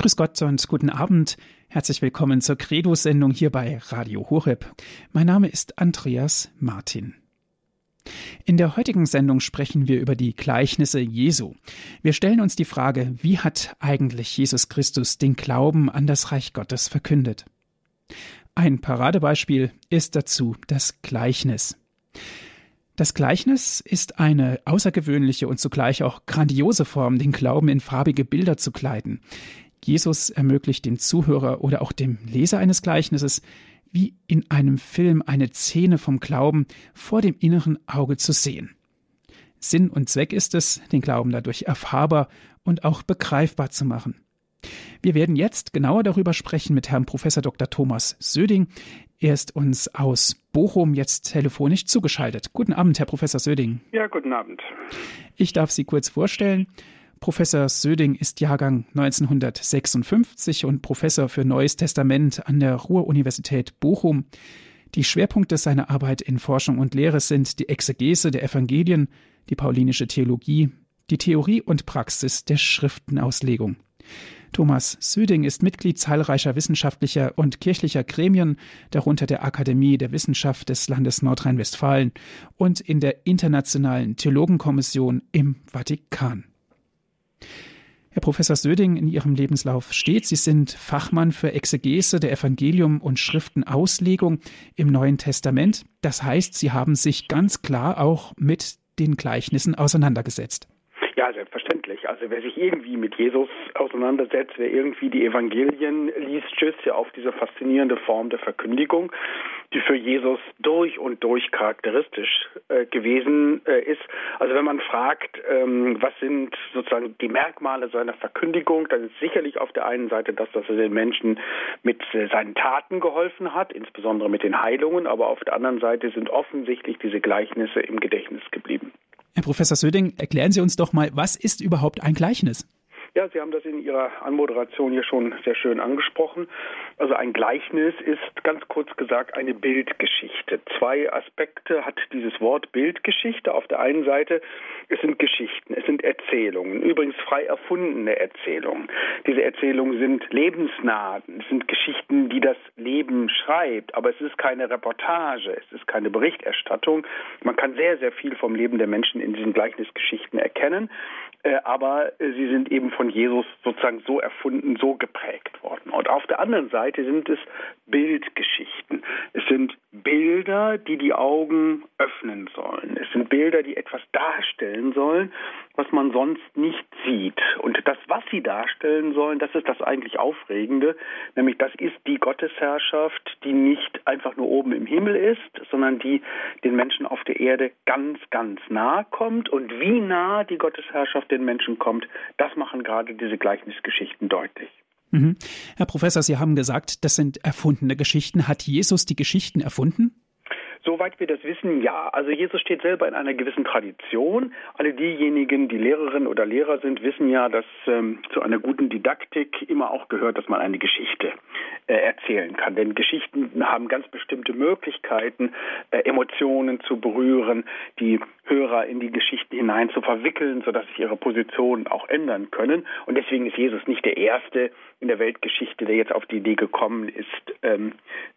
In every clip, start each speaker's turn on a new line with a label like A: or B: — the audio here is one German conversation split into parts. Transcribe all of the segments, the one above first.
A: Grüß Gott und guten Abend. Herzlich willkommen zur Credo-Sendung hier bei Radio Horeb. Mein Name ist Andreas Martin. In der heutigen Sendung sprechen wir über die Gleichnisse Jesu. Wir stellen uns die Frage, wie hat eigentlich Jesus Christus den Glauben an das Reich Gottes verkündet? Ein Paradebeispiel ist dazu das Gleichnis. Das Gleichnis ist eine außergewöhnliche und zugleich auch grandiose Form, den Glauben in farbige Bilder zu kleiden. Jesus ermöglicht dem Zuhörer oder auch dem Leser eines Gleichnisses, wie in einem Film eine Szene vom Glauben vor dem inneren Auge zu sehen. Sinn und Zweck ist es, den Glauben dadurch erfahrbar und auch begreifbar zu machen. Wir werden jetzt genauer darüber sprechen mit Herrn Professor Dr. Thomas Söding. Er ist uns aus Bochum jetzt telefonisch zugeschaltet. Guten Abend, Herr Professor Söding.
B: Ja, guten Abend.
A: Ich darf Sie kurz vorstellen. Professor Söding ist Jahrgang 1956 und Professor für Neues Testament an der Ruhr-Universität Bochum. Die Schwerpunkte seiner Arbeit in Forschung und Lehre sind die Exegese der Evangelien, die paulinische Theologie, die Theorie und Praxis der Schriftenauslegung. Thomas Söding ist Mitglied zahlreicher wissenschaftlicher und kirchlicher Gremien, darunter der Akademie der Wissenschaft des Landes Nordrhein-Westfalen und in der Internationalen Theologenkommission im Vatikan. Herr Professor Söding, in Ihrem Lebenslauf steht, Sie sind Fachmann für Exegese der Evangelium und Schriftenauslegung im Neuen Testament. Das heißt, Sie haben sich ganz klar auch mit den Gleichnissen auseinandergesetzt.
B: Ja, selbstverständlich. Also wer sich irgendwie mit Jesus auseinandersetzt, wer irgendwie die Evangelien liest, stößt ja auf diese faszinierende Form der Verkündigung, die für Jesus durch und durch charakteristisch äh, gewesen äh, ist. Also wenn man fragt, ähm, was sind sozusagen die Merkmale seiner Verkündigung, dann ist sicherlich auf der einen Seite das, dass er den Menschen mit äh, seinen Taten geholfen hat, insbesondere mit den Heilungen, aber auf der anderen Seite sind offensichtlich diese Gleichnisse im Gedächtnis geblieben.
A: Herr Professor Söding, erklären Sie uns doch mal, was ist überhaupt ein Gleichnis?
B: Ja, Sie haben das in Ihrer Anmoderation hier schon sehr schön angesprochen. Also ein Gleichnis ist ganz kurz gesagt eine Bildgeschichte. Zwei Aspekte hat dieses Wort Bildgeschichte. Auf der einen Seite, es sind Geschichten, es sind Erzählungen, übrigens frei erfundene Erzählungen. Diese Erzählungen sind lebensnah, es sind Geschichten, die das Leben schreibt, aber es ist keine Reportage, es ist keine Berichterstattung. Man kann sehr, sehr viel vom Leben der Menschen in diesen Gleichnisgeschichten erkennen, aber sie sind eben von Jesus sozusagen so erfunden, so geprägt worden. Und auf der anderen Seite sind es Bildgeschichten. Es sind Bilder, die die Augen öffnen sollen. Es sind Bilder, die etwas darstellen sollen, was man sonst nicht sieht. Und das, was sie darstellen sollen, das ist das eigentlich Aufregende, nämlich das ist die Gottesherrschaft, die nicht einfach nur oben im Himmel ist, sondern die den Menschen auf der Erde ganz, ganz nahe kommt. Und wie nah die Gottesherrschaft den Menschen kommt, das machen gerade diese Gleichnisgeschichten deutlich.
A: Mhm. Herr Professor, Sie haben gesagt, das sind erfundene Geschichten. Hat Jesus die Geschichten erfunden?
B: Soweit wir das wissen, ja. Also Jesus steht selber in einer gewissen Tradition. Alle diejenigen, die Lehrerinnen oder Lehrer sind, wissen ja, dass ähm, zu einer guten Didaktik immer auch gehört, dass man eine Geschichte äh, erzählen kann. Denn Geschichten haben ganz bestimmte Möglichkeiten, äh, Emotionen zu berühren, die Hörer in die Geschichten hinein zu verwickeln, sodass sich ihre Positionen auch ändern können. Und deswegen ist Jesus nicht der Erste in der Weltgeschichte, der jetzt auf die Idee gekommen ist, ähm,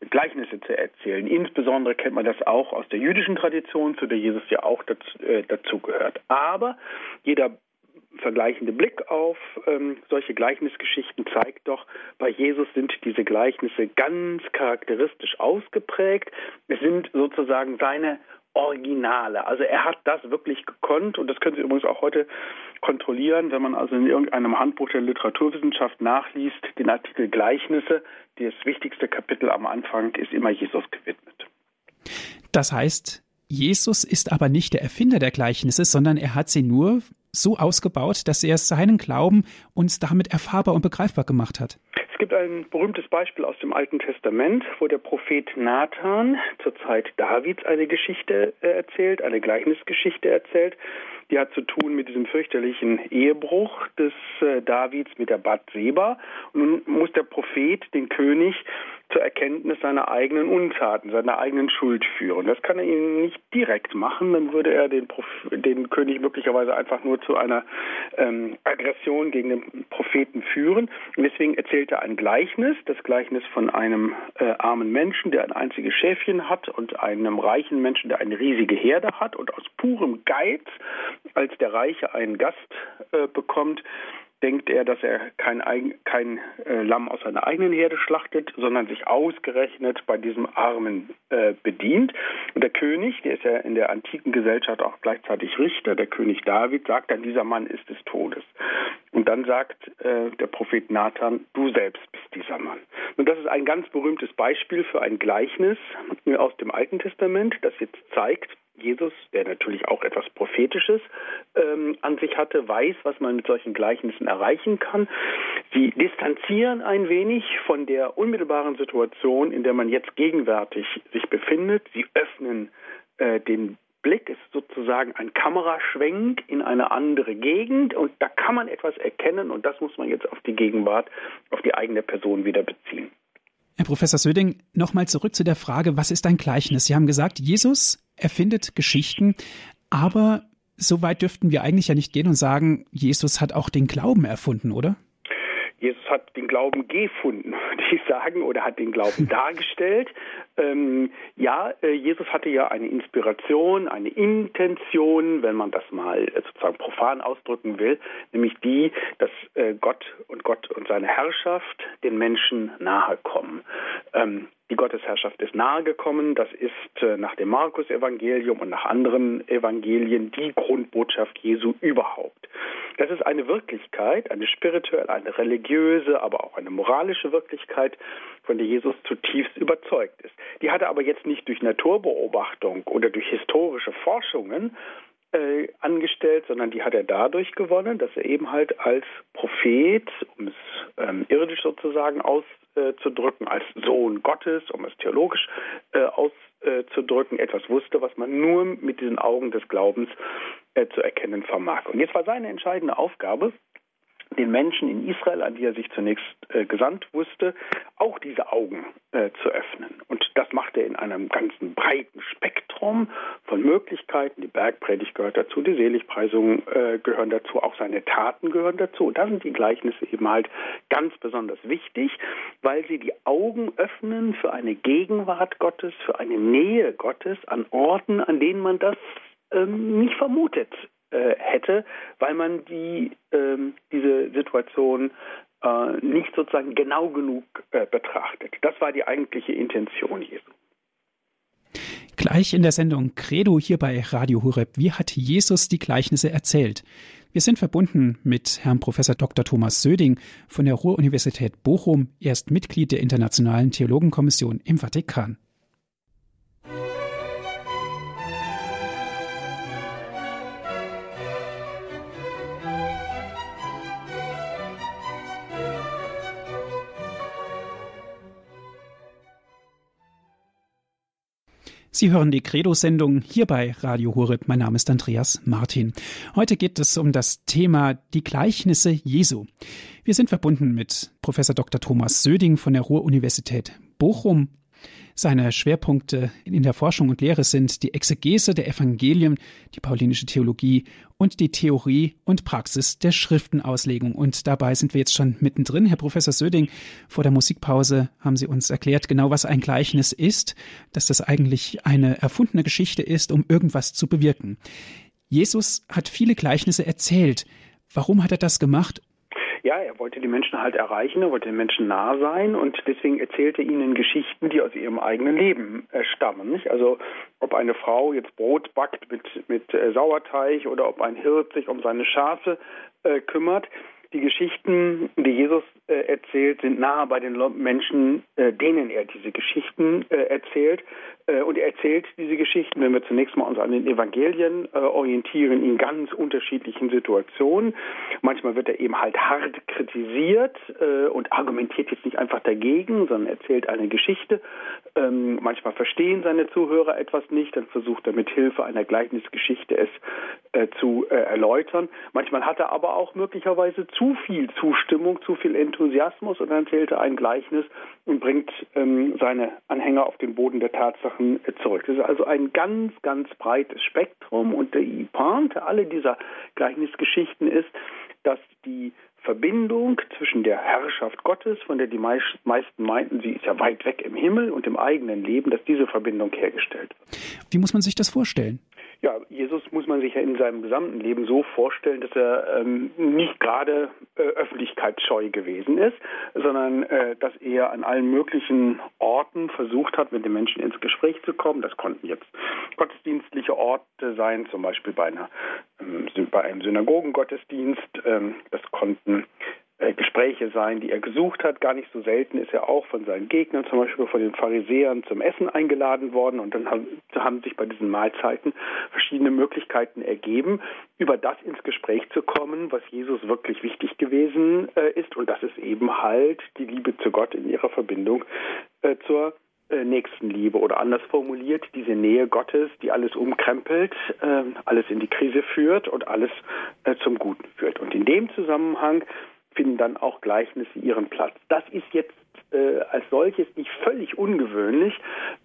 B: Gleichnisse zu erzählen. Insbesondere kennt man das auch aus der jüdischen Tradition, zu der Jesus ja auch äh, dazu gehört. Aber jeder vergleichende Blick auf ähm, solche Gleichnisgeschichten zeigt doch, bei Jesus sind diese Gleichnisse ganz charakteristisch ausgeprägt. Es sind sozusagen seine Originale. Also er hat das wirklich gekonnt und das können Sie übrigens auch heute kontrollieren, wenn man also in irgendeinem Handbuch der Literaturwissenschaft nachliest, den Artikel Gleichnisse. Das wichtigste Kapitel am Anfang ist immer Jesus gewidmet.
A: Das heißt, Jesus ist aber nicht der Erfinder der Gleichnisse, sondern er hat sie nur so ausgebaut, dass er seinen Glauben uns damit erfahrbar und begreifbar gemacht hat.
B: Es gibt ein berühmtes Beispiel aus dem Alten Testament, wo der Prophet Nathan zur Zeit Davids eine Geschichte äh, erzählt, eine Gleichnisgeschichte erzählt. Hat zu tun mit diesem fürchterlichen Ehebruch des äh, Davids mit der Bathseba. Und nun muss der Prophet den König zur Erkenntnis seiner eigenen Untaten, seiner eigenen Schuld führen. Das kann er ihnen nicht direkt machen, dann würde er den, Prof den König möglicherweise einfach nur zu einer ähm, Aggression gegen den Propheten führen. Und deswegen erzählt er ein Gleichnis, das Gleichnis von einem äh, armen Menschen, der ein einziges Schäfchen hat und einem reichen Menschen, der eine riesige Herde hat und aus purem Geiz, als der Reiche einen Gast äh, bekommt, denkt er, dass er kein, kein äh, Lamm aus seiner eigenen Herde schlachtet, sondern sich ausgerechnet bei diesem Armen äh, bedient. Und der König, der ist ja in der antiken Gesellschaft auch gleichzeitig Richter, der König David, sagt dann, dieser Mann ist des Todes. Und dann sagt äh, der Prophet Nathan, du selbst bist dieser Mann. Und das ist ein ganz berühmtes Beispiel für ein Gleichnis aus dem Alten Testament, das jetzt zeigt, Jesus, der natürlich auch etwas Prophetisches ähm, an sich hatte, weiß, was man mit solchen Gleichnissen erreichen kann. Sie distanzieren ein wenig von der unmittelbaren Situation, in der man jetzt gegenwärtig sich befindet. Sie öffnen äh, den Blick, ist sozusagen ein Kameraschwenk in eine andere Gegend und da kann man etwas erkennen und das muss man jetzt auf die Gegenwart, auf die eigene Person wieder beziehen.
A: Herr Professor Söding, nochmal zurück zu der Frage, was ist ein Gleichnis? Sie haben gesagt, Jesus erfindet Geschichten, aber so weit dürften wir eigentlich ja nicht gehen und sagen, Jesus hat auch den Glauben erfunden, oder?
B: Jesus hat den Glauben gefunden, würde ich sagen, oder hat den Glauben dargestellt. Ähm, ja, äh, Jesus hatte ja eine Inspiration, eine Intention, wenn man das mal äh, sozusagen profan ausdrücken will, nämlich die, dass äh, Gott und Gott und seine Herrschaft den Menschen nahe kommen. Ähm, die Gottesherrschaft ist nahegekommen. Das ist nach dem Markus-Evangelium und nach anderen Evangelien die Grundbotschaft Jesu überhaupt. Das ist eine Wirklichkeit, eine spirituelle, eine religiöse, aber auch eine moralische Wirklichkeit, von der Jesus zutiefst überzeugt ist. Die hat er aber jetzt nicht durch Naturbeobachtung oder durch historische Forschungen äh, angestellt, sondern die hat er dadurch gewonnen, dass er eben halt als Prophet, um es ähm, irdisch sozusagen auszudrücken, als Sohn Gottes, um es theologisch äh, auszudrücken, etwas wusste, was man nur mit diesen Augen des Glaubens äh, zu erkennen vermag. Und jetzt war seine entscheidende Aufgabe, den Menschen in Israel, an die er sich zunächst äh, gesandt wusste, auch diese Augen äh, zu öffnen. Und das macht er in einem ganzen breiten Spektrum von Möglichkeiten. Die Bergpredigt gehört dazu, die Seligpreisungen äh, gehören dazu, auch seine Taten gehören dazu. Und da sind die Gleichnisse eben halt ganz besonders wichtig, weil sie die Augen öffnen für eine Gegenwart Gottes, für eine Nähe Gottes an Orten, an denen man das ähm, nicht vermutet äh, hätte, weil man die, ähm, diese Situation äh, nicht sozusagen genau genug äh, betrachtet. Das war die eigentliche Intention Jesu.
A: Gleich in der Sendung Credo hier bei Radio Hureb. Wie hat Jesus die Gleichnisse erzählt? Wir sind verbunden mit Herrn Professor Dr. Thomas Söding von der Ruhr-Universität Bochum. Er ist Mitglied der Internationalen Theologenkommission im Vatikan. Sie hören die Credo-Sendung hier bei Radio Horeb. Mein Name ist Andreas Martin. Heute geht es um das Thema die Gleichnisse Jesu. Wir sind verbunden mit Professor Dr. Thomas Söding von der Ruhr-Universität Bochum seine Schwerpunkte in der Forschung und Lehre sind die Exegese der Evangelien, die paulinische Theologie und die Theorie und Praxis der Schriftenauslegung. Und dabei sind wir jetzt schon mittendrin. Herr Professor Söding, vor der Musikpause haben Sie uns erklärt, genau was ein Gleichnis ist, dass das eigentlich eine erfundene Geschichte ist, um irgendwas zu bewirken. Jesus hat viele Gleichnisse erzählt. Warum hat er das gemacht
B: ja, er wollte die Menschen halt erreichen, er wollte den Menschen nah sein und deswegen erzählte er ihnen Geschichten, die aus ihrem eigenen Leben äh, stammen. Nicht? Also ob eine Frau jetzt Brot backt mit, mit äh, Sauerteig oder ob ein Hirt sich um seine Schafe äh, kümmert. Die Geschichten, die Jesus äh, erzählt, sind nahe bei den Menschen, äh, denen er diese Geschichten äh, erzählt. Äh, und er erzählt diese Geschichten, wenn wir zunächst mal uns an den Evangelien äh, orientieren, in ganz unterschiedlichen Situationen. Manchmal wird er eben halt hart kritisiert äh, und argumentiert jetzt nicht einfach dagegen, sondern erzählt eine Geschichte. Ähm, manchmal verstehen seine Zuhörer etwas nicht, dann versucht er mit Hilfe einer Gleichnisgeschichte es äh, zu äh, erläutern. Manchmal hat er aber auch möglicherweise zu viel Zustimmung, zu viel Enthusiasmus und dann erzählt er ein Gleichnis und bringt ähm, seine Anhänger auf den Boden der Tatsachen äh, zurück. Das ist also ein ganz, ganz breites Spektrum und die Pointe aller dieser Gleichnisgeschichten ist, dass die Verbindung zwischen der Herrschaft Gottes, von der die meisten meinten, sie ist ja weit weg im Himmel und im eigenen Leben, dass diese Verbindung hergestellt wird.
A: Wie muss man sich das vorstellen?
B: Ja, Jesus muss man sich ja in seinem gesamten Leben so vorstellen, dass er ähm, nicht gerade äh, öffentlichkeitsscheu gewesen ist, sondern äh, dass er an allen möglichen Orten versucht hat, mit den Menschen ins Gespräch zu kommen. Das konnten jetzt gottesdienstliche Orte sein, zum Beispiel bei, einer, ähm, bei einem Synagogengottesdienst. Ähm, das konnten Gespräche sein, die er gesucht hat. Gar nicht so selten ist er auch von seinen Gegnern, zum Beispiel von den Pharisäern, zum Essen eingeladen worden. Und dann haben, haben sich bei diesen Mahlzeiten verschiedene Möglichkeiten ergeben, über das ins Gespräch zu kommen, was Jesus wirklich wichtig gewesen äh, ist. Und das ist eben halt die Liebe zu Gott in ihrer Verbindung äh, zur äh, Nächstenliebe oder anders formuliert, diese Nähe Gottes, die alles umkrempelt, äh, alles in die Krise führt und alles äh, zum Guten führt. Und in dem Zusammenhang finden dann auch Gleichnisse ihren Platz. Das ist jetzt äh, als solches nicht völlig ungewöhnlich,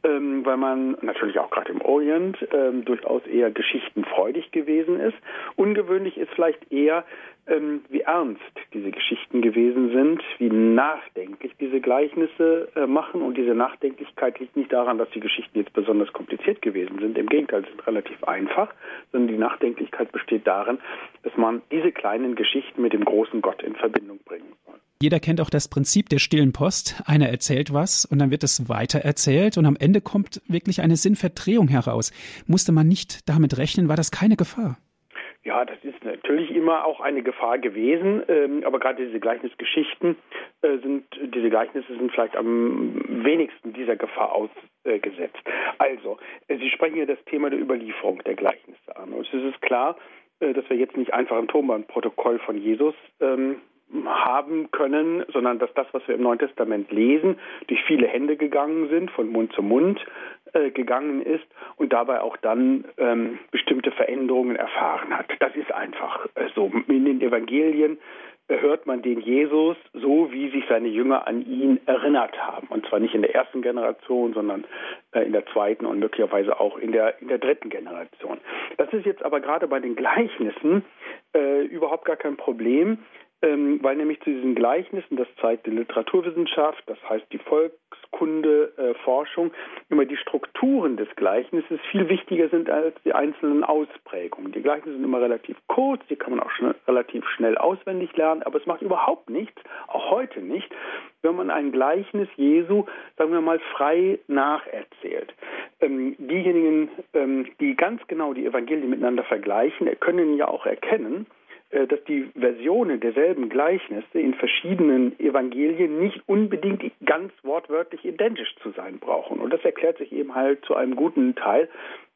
B: ähm, weil man natürlich auch gerade im Orient ähm, durchaus eher geschichtenfreudig gewesen ist. Ungewöhnlich ist vielleicht eher, ähm, wie ernst diese Geschichten gewesen sind, wie nachdenklich diese Gleichnisse äh, machen. Und diese Nachdenklichkeit liegt nicht daran, dass die Geschichten jetzt besonders kompliziert gewesen sind. Im Gegenteil, sie sind relativ einfach, sondern die Nachdenklichkeit besteht darin, dass man diese kleinen Geschichten mit dem großen Gott in Verbindung bringen soll.
A: Jeder kennt auch das Prinzip der stillen Post. Einer erzählt was und dann wird es weiter erzählt und am Ende kommt wirklich eine Sinnverdrehung heraus. Musste man nicht damit rechnen, war das keine Gefahr?
B: Ja, das ist natürlich immer auch eine Gefahr gewesen, ähm, aber gerade diese Gleichnisgeschichten äh, sind, diese Gleichnisse sind vielleicht am wenigsten dieser Gefahr ausgesetzt. Also, äh, Sie sprechen ja das Thema der Überlieferung der Gleichnisse an. Und es ist klar, äh, dass wir jetzt nicht einfach ein Tonbandprotokoll von Jesus ähm, haben können, sondern dass das, was wir im Neuen Testament lesen, durch viele Hände gegangen sind, von Mund zu Mund äh, gegangen ist und dabei auch dann ähm, bestimmte Veränderungen erfahren hat. Das ist einfach äh, so. In den Evangelien äh, hört man den Jesus so, wie sich seine Jünger an ihn erinnert haben. Und zwar nicht in der ersten Generation, sondern äh, in der zweiten und möglicherweise auch in der, in der dritten Generation. Das ist jetzt aber gerade bei den Gleichnissen überhaupt gar kein Problem, ähm, weil nämlich zu diesen Gleichnissen, das zeigt die Literaturwissenschaft, das heißt die Volkskunde, äh, immer die Strukturen des Gleichnisses viel wichtiger sind als die einzelnen Ausprägungen. Die Gleichnisse sind immer relativ kurz, die kann man auch schnell, relativ schnell auswendig lernen, aber es macht überhaupt nichts, auch heute nicht, wenn man ein Gleichnis Jesu, sagen wir mal, frei nacherzählt. Ähm, diejenigen, ähm, die ganz genau die Evangelien miteinander vergleichen, können ja auch erkennen, dass die Versionen derselben Gleichnisse in verschiedenen Evangelien nicht unbedingt ganz wortwörtlich identisch zu sein brauchen. Und das erklärt sich eben halt zu einem guten Teil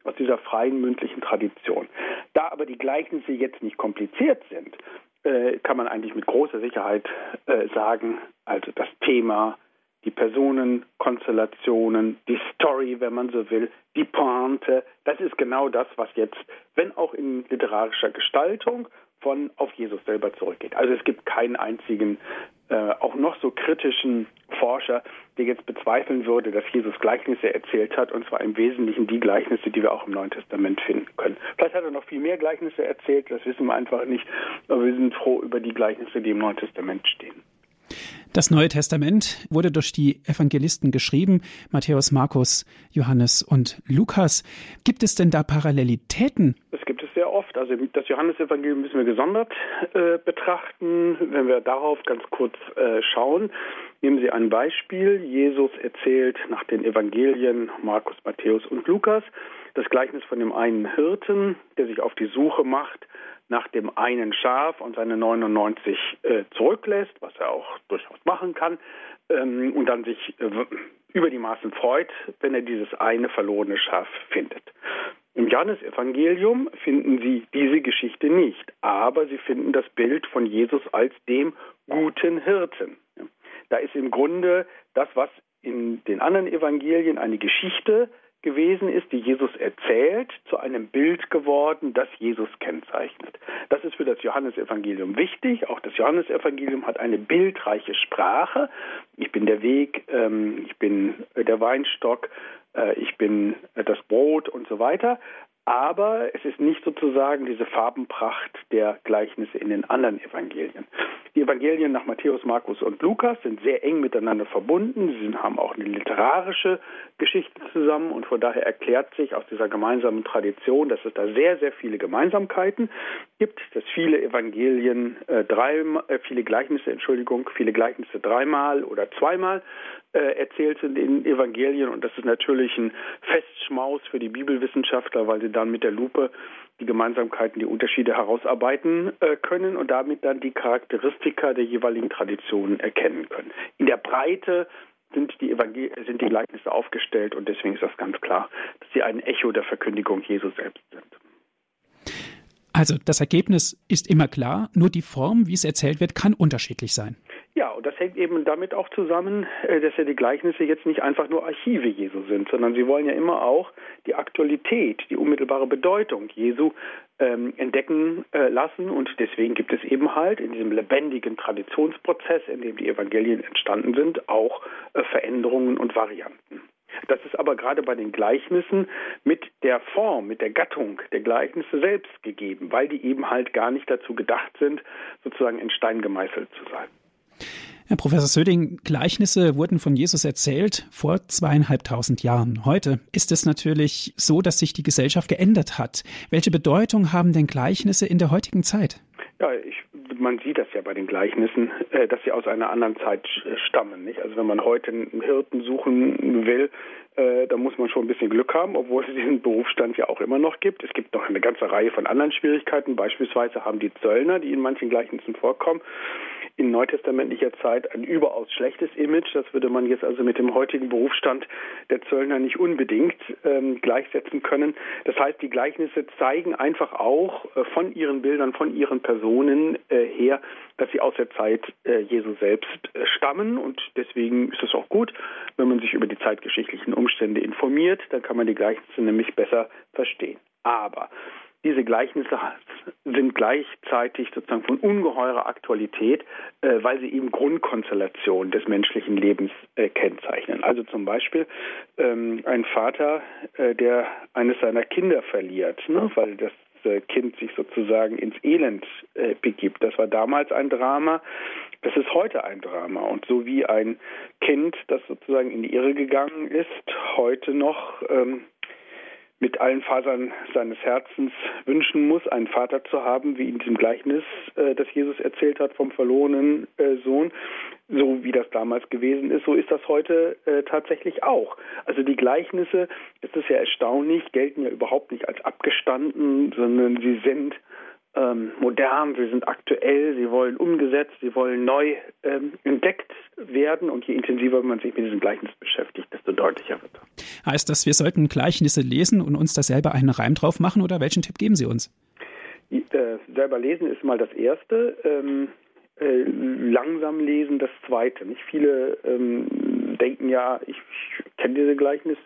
B: aus dieser freien mündlichen Tradition. Da aber die Gleichnisse jetzt nicht kompliziert sind, äh, kann man eigentlich mit großer Sicherheit äh, sagen, also das Thema, die Personen, Konstellationen, die Story, wenn man so will, die Pointe, das ist genau das, was jetzt, wenn auch in literarischer Gestaltung, von auf Jesus selber zurückgeht. Also es gibt keinen einzigen, äh, auch noch so kritischen Forscher, der jetzt bezweifeln würde, dass Jesus Gleichnisse erzählt hat, und zwar im Wesentlichen die Gleichnisse, die wir auch im Neuen Testament finden können. Vielleicht hat er noch viel mehr Gleichnisse erzählt, das wissen wir einfach nicht, aber wir sind froh über die Gleichnisse, die im Neuen Testament stehen.
A: Das Neue Testament wurde durch die Evangelisten geschrieben, Matthäus, Markus, Johannes und Lukas. Gibt es denn da Parallelitäten?
B: Es gibt es sehr oft. Also das Johannesevangelium müssen wir gesondert äh, betrachten. Wenn wir darauf ganz kurz äh, schauen, nehmen Sie ein Beispiel. Jesus erzählt nach den Evangelien Markus, Matthäus und Lukas das Gleichnis von dem einen Hirten, der sich auf die Suche macht nach dem einen Schaf und seine 99 äh, zurücklässt, was er auch durchaus machen kann, ähm, und dann sich äh, über die Maßen freut, wenn er dieses eine verlorene Schaf findet. Im Johannesevangelium finden Sie diese Geschichte nicht, aber Sie finden das Bild von Jesus als dem guten Hirten. Da ist im Grunde das, was in den anderen Evangelien eine Geschichte gewesen ist, die Jesus erzählt, zu einem Bild geworden, das Jesus kennzeichnet. Das ist für das Johannesevangelium wichtig. Auch das Johannesevangelium hat eine bildreiche Sprache. Ich bin der Weg, ähm, ich bin der Weinstock, äh, ich bin das Brot und so weiter. Aber es ist nicht sozusagen diese Farbenpracht der Gleichnisse in den anderen Evangelien. Die Evangelien nach Matthäus, Markus und Lukas sind sehr eng miteinander verbunden. Sie haben auch eine literarische Geschichte zusammen und von daher erklärt sich aus dieser gemeinsamen Tradition, dass es da sehr, sehr viele Gemeinsamkeiten gibt, dass viele Evangelien äh, drei, äh, viele Gleichnisse, Entschuldigung, viele Gleichnisse dreimal oder zweimal äh, erzählt sind in Evangelien und das ist natürlich ein Festschmaus für die Bibelwissenschaftler, weil sie dann mit der Lupe die Gemeinsamkeiten, die Unterschiede herausarbeiten äh, können und damit dann die Charakteristika der jeweiligen Traditionen erkennen können. In der Breite sind die, Evangel sind die Gleichnisse aufgestellt und deswegen ist das ganz klar, dass sie ein Echo der Verkündigung Jesus selbst sind.
A: Also das Ergebnis ist immer klar, nur die Form, wie es erzählt wird, kann unterschiedlich sein.
B: Ja, und das hängt eben damit auch zusammen, äh, dass ja die Gleichnisse jetzt nicht einfach nur Archive Jesu sind, sondern sie wollen ja immer auch die Aktualität, die unmittelbare Bedeutung Jesu ähm, entdecken äh, lassen. Und deswegen gibt es eben halt in diesem lebendigen Traditionsprozess, in dem die Evangelien entstanden sind, auch äh, Veränderungen und Varianten. Das ist aber gerade bei den Gleichnissen mit der Form, mit der Gattung der Gleichnisse selbst gegeben, weil die eben halt gar nicht dazu gedacht sind, sozusagen in Stein gemeißelt zu sein.
A: Herr Professor Söding, Gleichnisse wurden von Jesus erzählt vor zweieinhalbtausend Jahren. Heute ist es natürlich so, dass sich die Gesellschaft geändert hat. Welche Bedeutung haben denn Gleichnisse in der heutigen Zeit?
B: Ja, ich, man sieht das ja bei den Gleichnissen, äh, dass sie aus einer anderen Zeit stammen. Nicht? Also wenn man heute einen Hirten suchen will, äh, da muss man schon ein bisschen Glück haben, obwohl es diesen Berufsstand ja auch immer noch gibt. Es gibt noch eine ganze Reihe von anderen Schwierigkeiten. Beispielsweise haben die Zöllner, die in manchen Gleichnissen vorkommen, in neutestamentlicher Zeit ein überaus schlechtes Image. Das würde man jetzt also mit dem heutigen Berufsstand der Zöllner nicht unbedingt ähm, gleichsetzen können. Das heißt, die Gleichnisse zeigen einfach auch äh, von ihren Bildern, von ihren Personen äh, her, dass sie aus der Zeit äh, Jesu selbst äh, stammen und deswegen ist es auch gut, wenn man sich über die zeitgeschichtlichen Umstände informiert, dann kann man die Gleichnisse nämlich besser verstehen. Aber diese Gleichnisse sind gleichzeitig sozusagen von ungeheurer Aktualität, äh, weil sie eben Grundkonstellationen des menschlichen Lebens äh, kennzeichnen. Also zum Beispiel ähm, ein Vater, äh, der eines seiner Kinder verliert, ne, weil das äh, Kind sich sozusagen ins Elend äh, begibt. Das war damals ein Drama, das ist heute ein Drama. Und so wie ein Kind, das sozusagen in die Irre gegangen ist, heute noch ähm, mit allen Fasern seines Herzens wünschen muss, einen Vater zu haben, wie in diesem Gleichnis, äh, das Jesus erzählt hat vom verlorenen äh, Sohn, so wie das damals gewesen ist, so ist das heute äh, tatsächlich auch. Also die Gleichnisse, es ist ja erstaunlich, gelten ja überhaupt nicht als abgestanden, sondern sie sind ähm, modern, sie sind aktuell, sie wollen umgesetzt, sie wollen neu ähm, entdeckt werden und je intensiver man sich mit diesem Gleichnis beschäftigt, desto deutlicher wird.
A: Heißt das, wir sollten Gleichnisse lesen und uns da selber einen Reim drauf machen oder welchen Tipp geben Sie uns?
B: Äh, selber lesen ist mal das Erste. Ähm, äh, langsam lesen das Zweite. Nicht viele ähm, denken ja, ich, ich kenne diese Gleichnis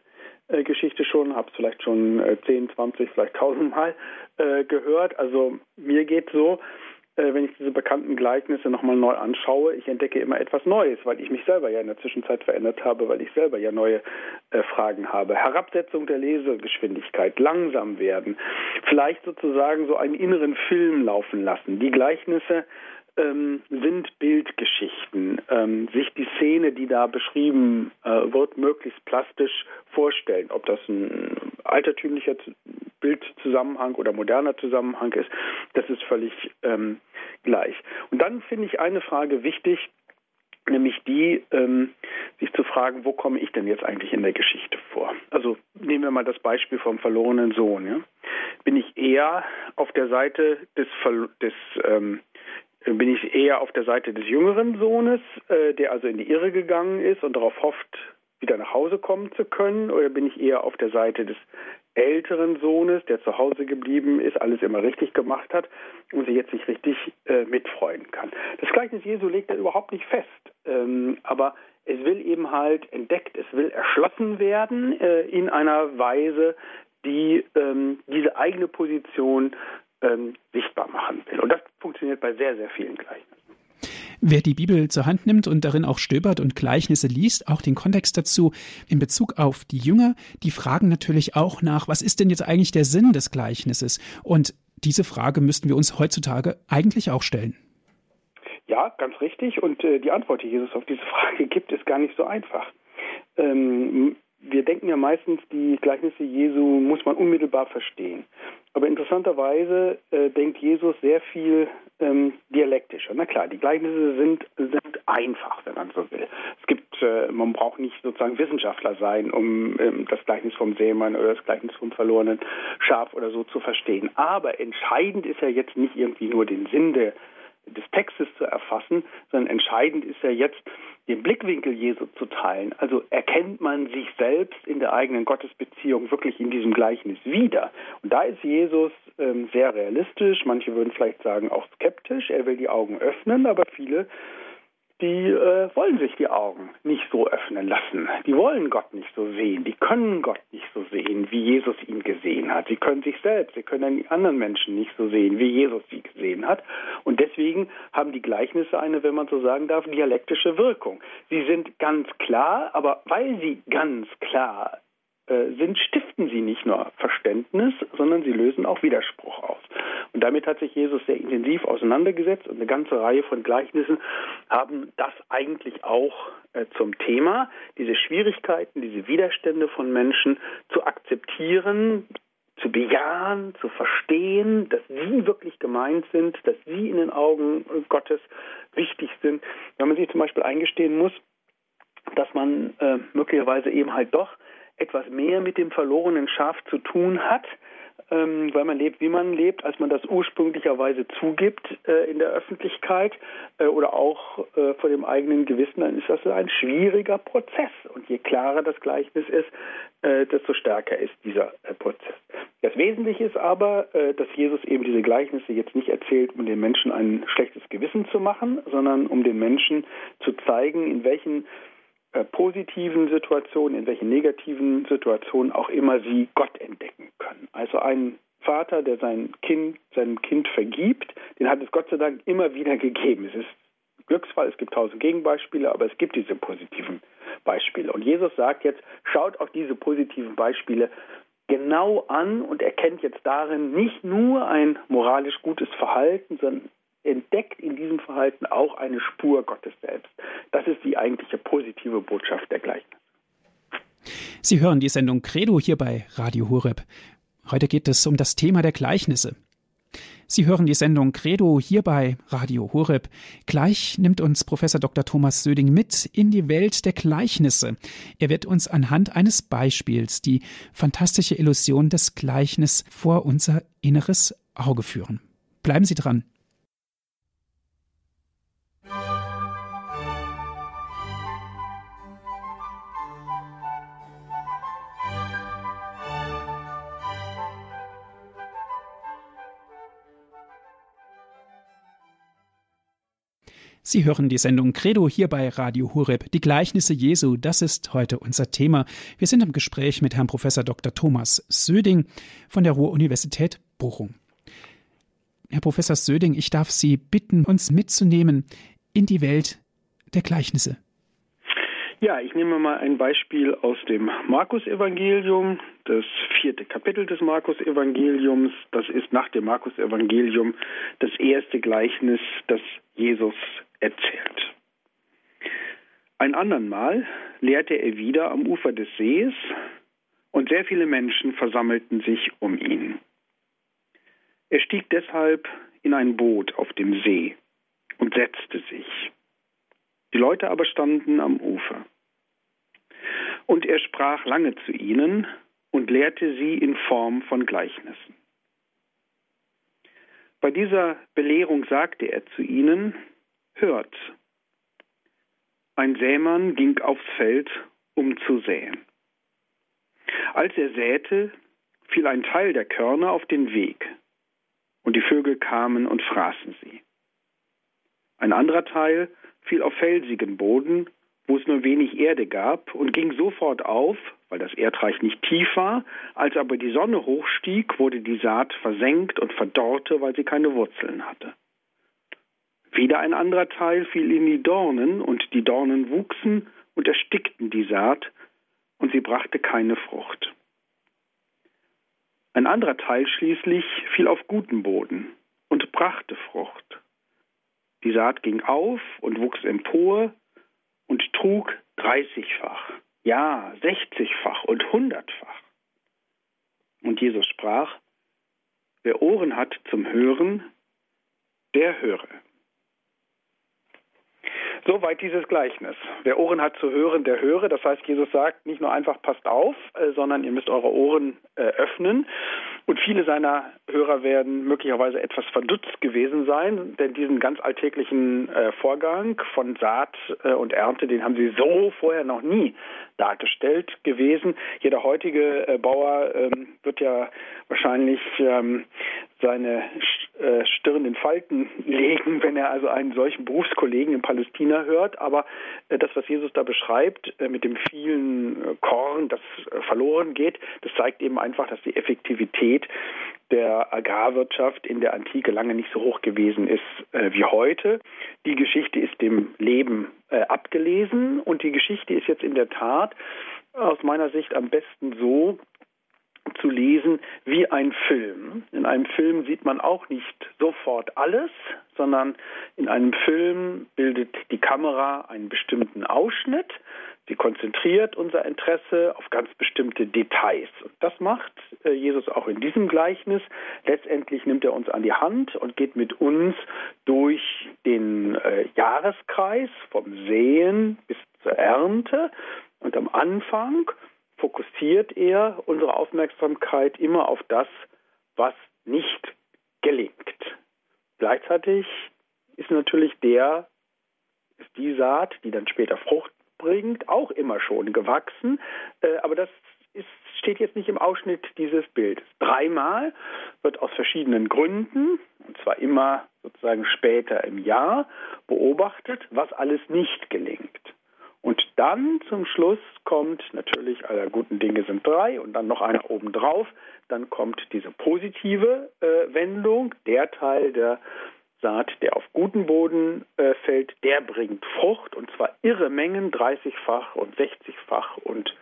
B: äh, schon, habe es vielleicht schon äh, 10, 20, vielleicht 1000 Mal äh, gehört. Also mir geht so, äh, wenn ich diese bekannten Gleichnisse nochmal neu anschaue, ich entdecke immer etwas Neues, weil ich mich selber ja in der Zwischenzeit verändert habe, weil ich selber ja neue äh, Fragen habe. Herabsetzung der Lesegeschwindigkeit, langsam werden, vielleicht sozusagen so einen inneren Film laufen lassen. Die Gleichnisse ähm, sind Bildgeschichten. Ähm, sich die Szene, die da beschrieben äh, wird, möglichst plastisch vorstellen. Ob das ein altertümlicher Bildzusammenhang oder moderner Zusammenhang ist, das ist völlig ähm, gleich. Und dann finde ich eine Frage wichtig, nämlich die, ähm, sich zu fragen, wo komme ich denn jetzt eigentlich in der Geschichte vor? Also nehmen wir mal das Beispiel vom verlorenen Sohn. Ja? bin ich eher auf der Seite des, des ähm, bin ich eher auf der Seite des jüngeren Sohnes, äh, der also in die Irre gegangen ist und darauf hofft, wieder nach Hause kommen zu können, oder bin ich eher auf der Seite des älteren Sohnes, der zu Hause geblieben ist, alles immer richtig gemacht hat und sich jetzt nicht richtig äh, mitfreuen kann. Das Gleichnis Jesu legt er überhaupt nicht fest, ähm, aber es will eben halt entdeckt, es will erschlossen werden äh, in einer Weise, die ähm, diese eigene Position ähm, sichtbar machen will. Und das funktioniert bei sehr, sehr vielen Gleichnissen.
A: Wer die Bibel zur Hand nimmt und darin auch stöbert und Gleichnisse liest, auch den Kontext dazu in Bezug auf die Jünger, die fragen natürlich auch nach, was ist denn jetzt eigentlich der Sinn des Gleichnisses? Und diese Frage müssten wir uns heutzutage eigentlich auch stellen.
B: Ja, ganz richtig. Und äh, die Antwort, die Jesus auf diese Frage gibt, ist gar nicht so einfach. Ähm, wir denken ja meistens, die Gleichnisse Jesu muss man unmittelbar verstehen. Aber interessanterweise äh, denkt Jesus sehr viel ähm, dialektischer. Na klar, die Gleichnisse sind, sind einfach, wenn man so will. Es gibt, äh, man braucht nicht sozusagen Wissenschaftler sein, um ähm, das Gleichnis vom Seemann oder das Gleichnis vom verlorenen Schaf oder so zu verstehen. Aber entscheidend ist ja jetzt nicht irgendwie nur den Sinn der des Textes zu erfassen, sondern entscheidend ist ja jetzt, den Blickwinkel Jesu zu teilen. Also erkennt man sich selbst in der eigenen Gottesbeziehung wirklich in diesem Gleichnis wieder. Und da ist Jesus ähm, sehr realistisch, manche würden vielleicht sagen auch skeptisch, er will die Augen öffnen, aber viele die äh, wollen sich die Augen nicht so öffnen lassen. Die wollen Gott nicht so sehen. Die können Gott nicht so sehen, wie Jesus ihn gesehen hat. Sie können sich selbst, sie können die anderen Menschen nicht so sehen, wie Jesus sie gesehen hat. Und deswegen haben die Gleichnisse eine, wenn man so sagen darf, dialektische Wirkung. Sie sind ganz klar, aber weil sie ganz klar sind, stiften sie nicht nur Verständnis, sondern sie lösen auch Widerspruch aus. Und damit hat sich Jesus sehr intensiv auseinandergesetzt und eine ganze Reihe von Gleichnissen haben das eigentlich auch äh, zum Thema, diese Schwierigkeiten, diese Widerstände von Menschen zu akzeptieren, zu bejahen, zu verstehen, dass sie wirklich gemeint sind, dass sie in den Augen Gottes wichtig sind. Wenn man sich zum Beispiel eingestehen muss, dass man äh, möglicherweise eben halt doch etwas mehr mit dem verlorenen Schaf zu tun hat, ähm, weil man lebt, wie man lebt, als man das ursprünglicherweise zugibt äh, in der Öffentlichkeit äh, oder auch äh, vor dem eigenen Gewissen, dann ist das ein schwieriger Prozess. Und je klarer das Gleichnis ist, äh, desto stärker ist dieser äh, Prozess. Das Wesentliche ist aber, äh, dass Jesus eben diese Gleichnisse jetzt nicht erzählt, um den Menschen ein schlechtes Gewissen zu machen, sondern um den Menschen zu zeigen, in welchen positiven Situationen, in welchen negativen Situationen auch immer sie Gott entdecken können. Also ein Vater, der sein Kind, seinem Kind vergibt, den hat es Gott sei Dank immer wieder gegeben. Es ist Glücksfall, es gibt tausend Gegenbeispiele, aber es gibt diese positiven Beispiele. Und Jesus sagt jetzt, schaut auf diese positiven Beispiele genau an und erkennt jetzt darin nicht nur ein moralisch gutes Verhalten, sondern entdeckt in diesem Verhalten auch eine Spur Gottes selbst. Das ist die eigentliche positive Botschaft der Gleichnis.
A: Sie hören die Sendung Credo hier bei Radio Horeb. Heute geht es um das Thema der Gleichnisse. Sie hören die Sendung Credo hier bei Radio Horeb. Gleich nimmt uns Professor Dr. Thomas Söding mit in die Welt der Gleichnisse. Er wird uns anhand eines Beispiels die fantastische Illusion des Gleichnis vor unser inneres Auge führen. Bleiben Sie dran. Sie hören die Sendung Credo hier bei Radio Hureb. Die Gleichnisse Jesu, das ist heute unser Thema. Wir sind im Gespräch mit Herrn Professor Dr. Thomas Söding von der Ruhr-Universität Bochum. Herr Professor Söding, ich darf Sie bitten, uns mitzunehmen in die Welt der Gleichnisse.
B: Ja, ich nehme mal ein Beispiel aus dem Markus-Evangelium, das vierte Kapitel des Markus-Evangeliums. Das ist nach dem Markus-Evangelium das erste Gleichnis, das Jesus erzählt. Ein andern Mal lehrte er wieder am Ufer des Sees und sehr viele Menschen versammelten sich um ihn. Er stieg deshalb in ein Boot auf dem See und setzte sich. Die Leute aber standen am Ufer. Und er sprach lange zu ihnen und lehrte sie in Form von Gleichnissen. Bei dieser Belehrung sagte er zu ihnen, hört, ein Sämann ging aufs Feld, um zu säen. Als er säte, fiel ein Teil der Körner auf den Weg, und die Vögel kamen und fraßen sie. Ein anderer Teil fiel auf felsigen Boden, wo es nur wenig Erde gab, und ging sofort auf, weil das Erdreich nicht tief war, als aber die Sonne hochstieg, wurde die Saat versenkt und verdorrte, weil sie keine Wurzeln hatte. Wieder ein anderer Teil fiel in die Dornen, und die Dornen wuchsen und erstickten die Saat, und sie brachte keine Frucht. Ein anderer Teil schließlich fiel auf guten Boden und brachte Frucht. Die Saat ging auf und wuchs empor und trug dreißigfach, ja sechzigfach und hundertfach. Und Jesus sprach, wer Ohren hat zum Hören, der höre. Soweit dieses Gleichnis. Wer Ohren hat zu hören, der höre. Das heißt, Jesus sagt nicht nur einfach passt auf, äh, sondern ihr müsst eure Ohren äh, öffnen. Und viele seiner Hörer werden möglicherweise etwas verdutzt gewesen sein, denn diesen ganz alltäglichen äh, Vorgang von Saat und Ernte, den haben sie so vorher noch nie dargestellt gewesen. Jeder heutige Bauer ähm, wird ja wahrscheinlich ähm, seine Stirn in Falten legen, wenn er also einen solchen Berufskollegen in Palästina hört. Aber äh, das, was Jesus da beschreibt, äh, mit dem vielen äh, Korn, das verloren geht, das zeigt eben einfach, dass die Effektivität der Agrarwirtschaft in der Antike lange nicht so hoch gewesen ist wie heute. Die Geschichte ist dem Leben abgelesen und die Geschichte ist jetzt in der Tat aus meiner Sicht am besten so zu lesen wie ein Film. In einem Film sieht man auch nicht sofort alles, sondern in einem Film bildet die Kamera einen bestimmten Ausschnitt. Sie konzentriert unser Interesse auf ganz bestimmte Details. Und das macht äh, Jesus auch in diesem Gleichnis. Letztendlich nimmt er uns an die Hand und geht mit uns durch den äh, Jahreskreis vom Sehen bis zur Ernte. Und am Anfang fokussiert er unsere Aufmerksamkeit immer auf das, was nicht gelingt. Gleichzeitig ist natürlich der, ist die Saat, die dann später Frucht bringt, auch immer schon gewachsen. Äh, aber das ist, steht jetzt nicht im Ausschnitt dieses Bildes. Dreimal wird aus verschiedenen Gründen, und zwar immer sozusagen später im Jahr, beobachtet, was alles nicht gelingt. Und dann zum Schluss kommt natürlich, aller guten Dinge sind drei und dann noch einer obendrauf. Dann kommt diese positive äh, Wendung. Der Teil der Saat, der auf guten Boden äh, fällt, der bringt Frucht und zwar irre Mengen, 30-fach und 60-fach und,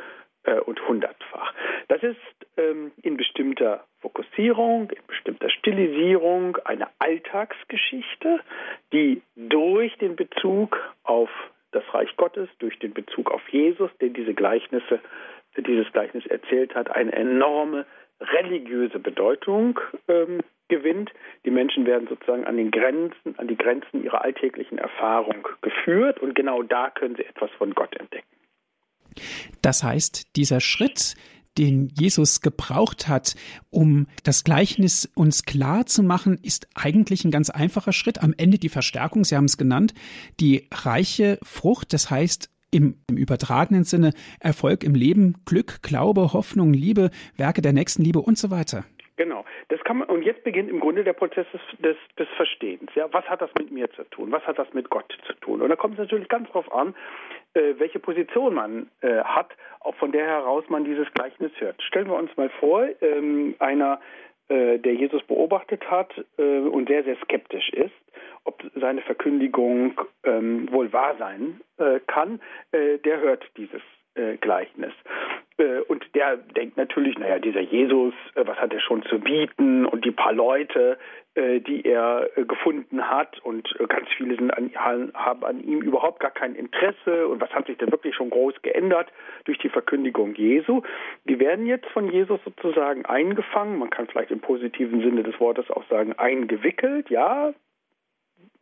B: äh, und hundertfach. Das ist ähm, in bestimmter Fokussierung, in bestimmter Stilisierung eine Alltagsgeschichte, die durch den Bezug auf das Reich Gottes durch den Bezug auf Jesus, der diese Gleichnisse, dieses Gleichnis erzählt hat, eine enorme religiöse Bedeutung ähm, gewinnt. Die Menschen werden sozusagen an den Grenzen, an die Grenzen ihrer alltäglichen Erfahrung geführt und genau da können sie etwas von Gott entdecken.
A: Das heißt, dieser Schritt, den Jesus gebraucht hat, um das Gleichnis uns klar zu machen, ist eigentlich ein ganz einfacher Schritt. Am Ende die Verstärkung, Sie haben es genannt, die reiche Frucht, das heißt im, im übertragenen Sinne Erfolg im Leben, Glück, Glaube, Hoffnung, Liebe, Werke der Nächstenliebe und so weiter.
B: Genau, das kann man, und jetzt beginnt im Grunde der Prozess des, des, des, Verstehens. Ja, was hat das mit mir zu tun? Was hat das mit Gott zu tun? Und da kommt es natürlich ganz darauf an, äh, welche Position man äh, hat, auch von der heraus man dieses Gleichnis hört. Stellen wir uns mal vor, ähm, einer, äh, der Jesus beobachtet hat äh, und sehr, sehr skeptisch ist, ob seine Verkündigung ähm, wohl wahr sein äh, kann, äh, der hört dieses Gleichnis. Äh, und der denkt natürlich, naja, dieser Jesus, äh, was hat er schon zu bieten? Und die paar Leute, äh, die er gefunden hat. Und ganz viele sind an, haben an ihm überhaupt gar kein Interesse. Und was hat sich denn wirklich schon groß geändert durch die Verkündigung Jesu. Die werden jetzt von Jesus sozusagen eingefangen, man kann vielleicht im positiven Sinne des Wortes auch sagen, eingewickelt, ja,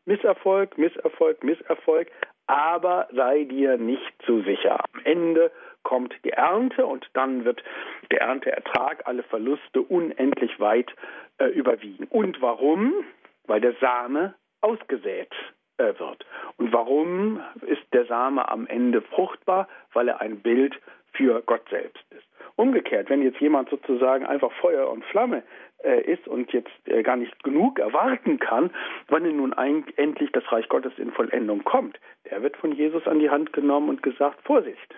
B: Misserfolg, Misserfolg, Misserfolg, aber sei dir nicht zu sicher. Am Ende kommt die Ernte und dann wird der Ernteertrag alle Verluste unendlich weit äh, überwiegen. Und warum? weil der Same ausgesät äh, wird. Und warum ist der Same am Ende fruchtbar? Weil er ein Bild für Gott selbst ist. Umgekehrt, wenn jetzt jemand sozusagen einfach Feuer und Flamme äh, ist und jetzt äh, gar nicht genug erwarten kann, wann denn nun ein, endlich das Reich Gottes in Vollendung kommt, der wird von Jesus an die Hand genommen und gesagt, Vorsicht,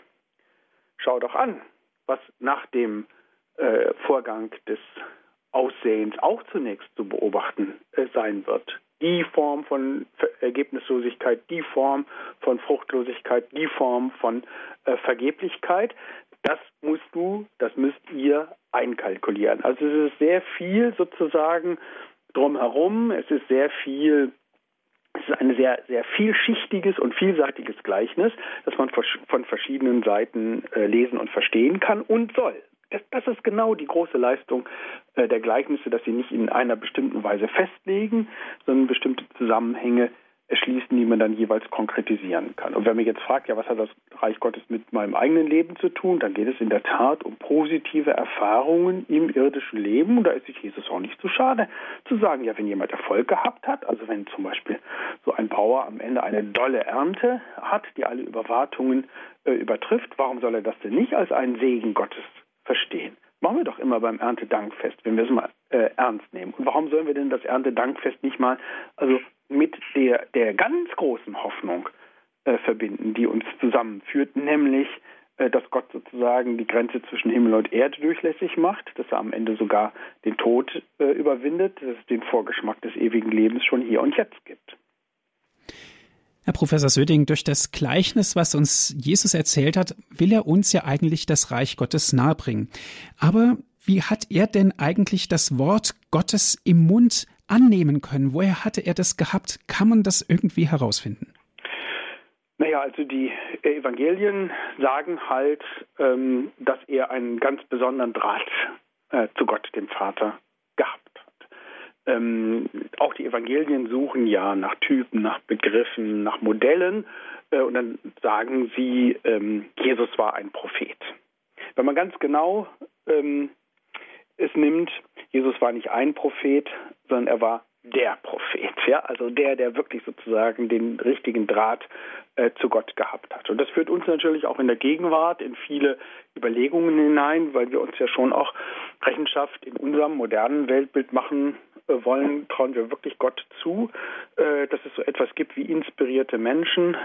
B: schau doch an, was nach dem äh, Vorgang des Aussehens auch zunächst zu beobachten äh, sein wird. Die Form von Ergebnislosigkeit, die Form von Fruchtlosigkeit, die Form von äh, Vergeblichkeit, das musst du, das müsst ihr einkalkulieren. Also es ist sehr viel sozusagen drumherum, es ist sehr viel es ist ein sehr, sehr vielschichtiges und vielseitiges Gleichnis, das man von verschiedenen Seiten äh, lesen und verstehen kann und soll. Das, das ist genau die große Leistung äh, der Gleichnisse, dass sie nicht in einer bestimmten Weise festlegen, sondern bestimmte Zusammenhänge erschließen, die man dann jeweils konkretisieren kann. Und wenn man jetzt fragt, ja, was hat das Reich Gottes mit meinem eigenen Leben zu tun, dann geht es in der Tat um positive Erfahrungen im irdischen Leben. Und da ist sich Jesus auch nicht zu schade zu sagen, ja, wenn jemand Erfolg gehabt hat, also wenn zum Beispiel so ein Bauer am Ende eine dolle Ernte hat, die alle Überwartungen äh, übertrifft, warum soll er das denn nicht als einen Segen Gottes verstehen? Machen wir doch immer beim Erntedankfest, wenn wir es mal äh, ernst nehmen. Und warum sollen wir denn das Erntedankfest nicht mal also mit der, der ganz großen Hoffnung äh, verbinden, die uns zusammenführt, nämlich, äh, dass Gott sozusagen die Grenze zwischen Himmel und Erde durchlässig macht, dass er am Ende sogar den Tod äh, überwindet, dass es den Vorgeschmack des ewigen Lebens schon hier und jetzt gibt.
A: Herr Professor Söding, durch das Gleichnis, was uns Jesus erzählt hat, will er uns ja eigentlich das Reich Gottes nahebringen. Aber wie hat er denn eigentlich das Wort Gottes im Mund annehmen können? Woher hatte er das gehabt? Kann man das irgendwie herausfinden?
B: Naja, also die Evangelien sagen halt, ähm, dass er einen ganz besonderen Draht äh, zu Gott, dem Vater, gehabt. Ähm, auch die Evangelien suchen ja nach Typen, nach Begriffen, nach Modellen äh, und dann sagen sie, ähm, Jesus war ein Prophet. Wenn man ganz genau ähm, es nimmt, Jesus war nicht ein Prophet, sondern er war der Prophet, ja, also der, der wirklich sozusagen den richtigen Draht äh, zu Gott gehabt hat. Und das führt uns natürlich auch in der Gegenwart in viele Überlegungen hinein, weil wir uns ja schon auch Rechenschaft in unserem modernen Weltbild machen wollen, trauen wir wirklich Gott zu, äh, dass es so etwas gibt wie inspirierte Menschen,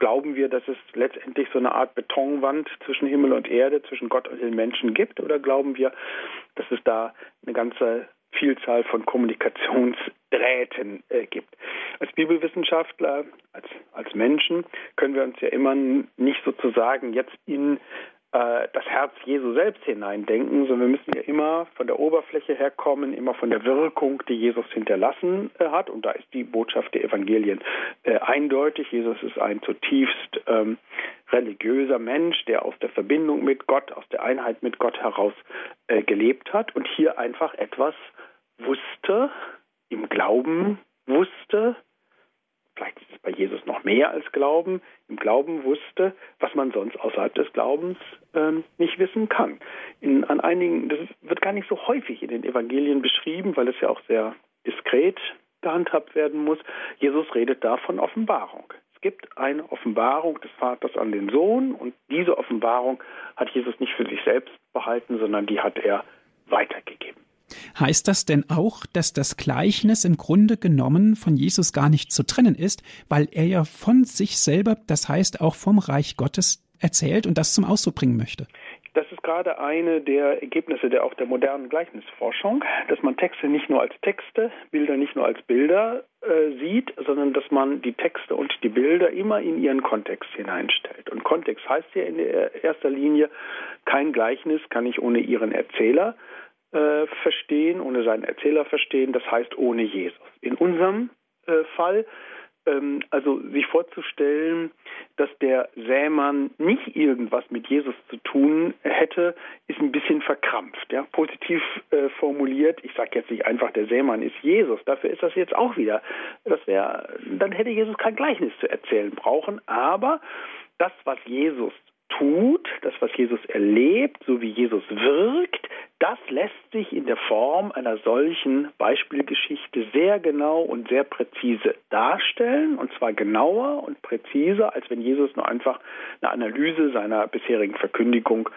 B: Glauben wir, dass es letztendlich so eine Art Betonwand zwischen Himmel und Erde, zwischen Gott und den Menschen gibt? Oder glauben wir, dass es da eine ganze Vielzahl von Kommunikationsdrähten äh, gibt. Als Bibelwissenschaftler, als, als Menschen können wir uns ja immer nicht sozusagen jetzt in äh, das Herz Jesu selbst hineindenken, sondern wir müssen ja immer von der Oberfläche herkommen, immer von der Wirkung, die Jesus hinterlassen äh, hat. Und da ist die Botschaft der Evangelien äh, eindeutig. Jesus ist ein zutiefst ähm, religiöser Mensch, der aus der Verbindung mit Gott, aus der Einheit mit Gott heraus äh, gelebt hat und hier einfach etwas wusste, im Glauben wusste, vielleicht ist es bei Jesus noch mehr als Glauben, im Glauben wusste, was man sonst außerhalb des Glaubens ähm, nicht wissen kann. In, an einigen, das wird gar nicht so häufig in den Evangelien beschrieben, weil es ja auch sehr diskret gehandhabt werden muss. Jesus redet da von Offenbarung. Es gibt eine Offenbarung des Vaters an den Sohn und diese Offenbarung hat Jesus nicht für sich selbst behalten, sondern die hat er weitergegeben.
A: Heißt das denn auch, dass das Gleichnis im Grunde genommen von Jesus gar nicht zu trennen ist, weil er ja von sich selber, das heißt auch vom Reich Gottes erzählt und das zum Ausdruck bringen möchte?
B: Das ist gerade eine der Ergebnisse der auch der modernen Gleichnisforschung, dass man Texte nicht nur als Texte, Bilder nicht nur als Bilder äh, sieht, sondern dass man die Texte und die Bilder immer in ihren Kontext hineinstellt. Und Kontext heißt ja in erster Linie, kein Gleichnis kann ich ohne ihren Erzähler äh, verstehen, ohne seinen Erzähler verstehen, das heißt ohne Jesus. In unserem äh, Fall, ähm, also sich vorzustellen, dass der Sämann nicht irgendwas mit Jesus zu tun hätte, ist ein bisschen verkrampft. Ja? Positiv äh, formuliert, ich sage jetzt nicht einfach, der Sämann ist Jesus, dafür ist das jetzt auch wieder, das wäre, dann hätte Jesus kein Gleichnis zu erzählen brauchen, aber das, was Jesus tut, das, was Jesus erlebt, so wie Jesus wirkt, das lässt sich in der Form einer solchen Beispielgeschichte sehr genau und sehr präzise darstellen, und zwar genauer und präziser, als wenn Jesus nur einfach eine Analyse seiner bisherigen Verkündigung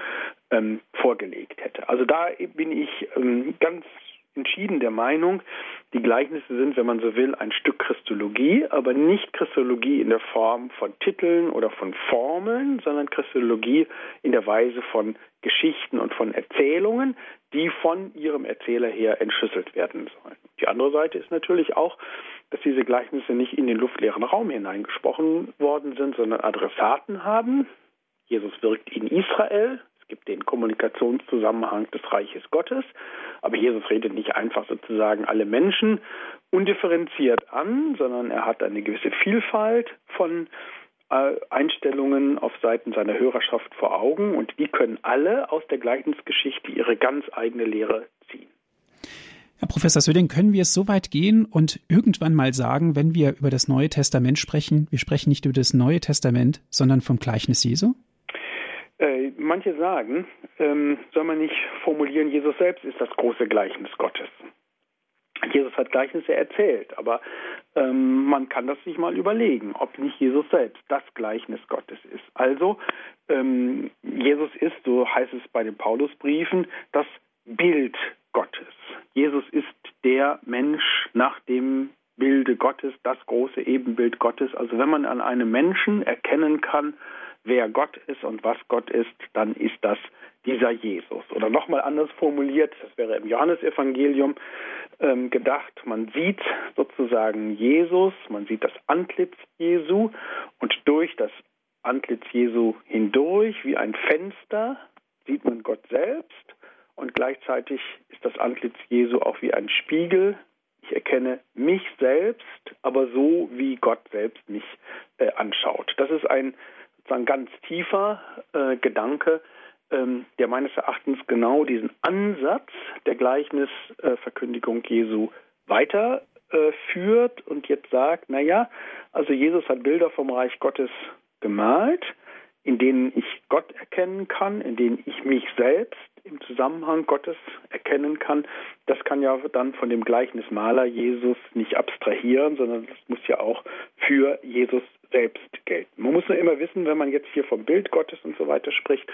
B: ähm, vorgelegt hätte. Also da bin ich ähm, ganz entschieden der Meinung, die Gleichnisse sind, wenn man so will, ein Stück Christologie, aber nicht Christologie in der Form von Titeln oder von Formeln, sondern Christologie in der Weise von Geschichten und von Erzählungen, die von ihrem Erzähler her entschlüsselt werden sollen. Die andere Seite ist natürlich auch, dass diese Gleichnisse nicht in den luftleeren Raum hineingesprochen worden sind, sondern Adressaten haben. Jesus wirkt in Israel, es gibt den Kommunikationszusammenhang des Reiches Gottes, aber Jesus redet nicht einfach sozusagen alle Menschen undifferenziert an, sondern er hat eine gewisse Vielfalt von äh, Einstellungen auf Seiten seiner Hörerschaft vor Augen und die können alle aus der Gleichnisgeschichte ihre ganz eigene Lehre ziehen.
A: Herr Professor Söding, können wir es so weit gehen und irgendwann mal sagen, wenn wir über das Neue Testament sprechen, wir sprechen nicht über das Neue Testament, sondern vom Gleichnis Jesu?
B: Äh, manche sagen, ähm, soll man nicht formulieren, Jesus selbst ist das große Gleichnis Gottes. Jesus hat Gleichnisse erzählt, aber ähm, man kann das sich mal überlegen, ob nicht Jesus selbst das Gleichnis Gottes ist. Also ähm, Jesus ist, so heißt es bei den Paulusbriefen, das Bild Gottes. Jesus ist der Mensch nach dem Bilde Gottes, das große Ebenbild Gottes. Also wenn man an einem Menschen erkennen kann, wer Gott ist und was Gott ist, dann ist das dieser Jesus. Oder nochmal anders formuliert, das wäre im Johannesevangelium ähm, gedacht, man sieht sozusagen Jesus, man sieht das Antlitz Jesu und durch das Antlitz Jesu hindurch, wie ein Fenster, sieht man Gott selbst und gleichzeitig ist das Antlitz Jesu auch wie ein Spiegel. Ich erkenne mich selbst, aber so, wie Gott selbst mich äh, anschaut. Das ist ein sozusagen ganz tiefer äh, Gedanke, ähm, der meines Erachtens genau diesen Ansatz der Gleichnisverkündigung äh, Jesu weiterführt äh, und jetzt sagt, naja, also Jesus hat Bilder vom Reich Gottes gemalt, in denen ich Gott erkennen kann, in denen ich mich selbst im Zusammenhang Gottes erkennen kann, das kann ja dann von dem Gleichnismaler Jesus nicht abstrahieren, sondern das muss ja auch für Jesus selbst gelten. Man muss nur immer wissen, wenn man jetzt hier vom Bild Gottes und so weiter spricht,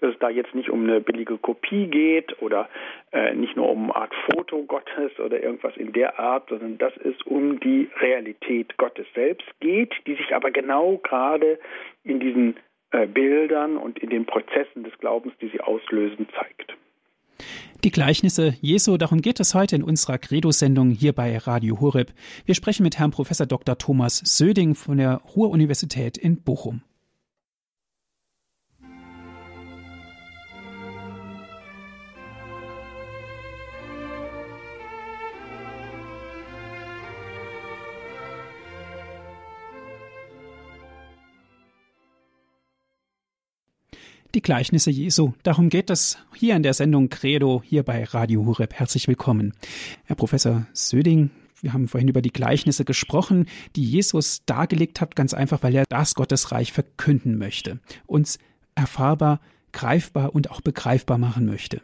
B: dass es da jetzt nicht um eine billige Kopie geht oder äh, nicht nur um eine Art Foto Gottes oder irgendwas in der Art, sondern dass es um die Realität Gottes selbst geht, die sich aber genau gerade in diesen Bildern und in den Prozessen des Glaubens, die sie auslösen, zeigt.
A: Die Gleichnisse Jesu, darum geht es heute in unserer Credo-Sendung hier bei Radio Horeb. Wir sprechen mit Herrn Professor Dr. Thomas Söding von der Ruhr-Universität in Bochum. Die Gleichnisse Jesu. Darum geht es hier in der Sendung Credo hier bei Radio Hureb. Herzlich willkommen. Herr Professor Söding, wir haben vorhin über die Gleichnisse gesprochen, die Jesus dargelegt hat, ganz einfach, weil er das Gottesreich verkünden möchte, uns erfahrbar, greifbar und auch begreifbar machen möchte.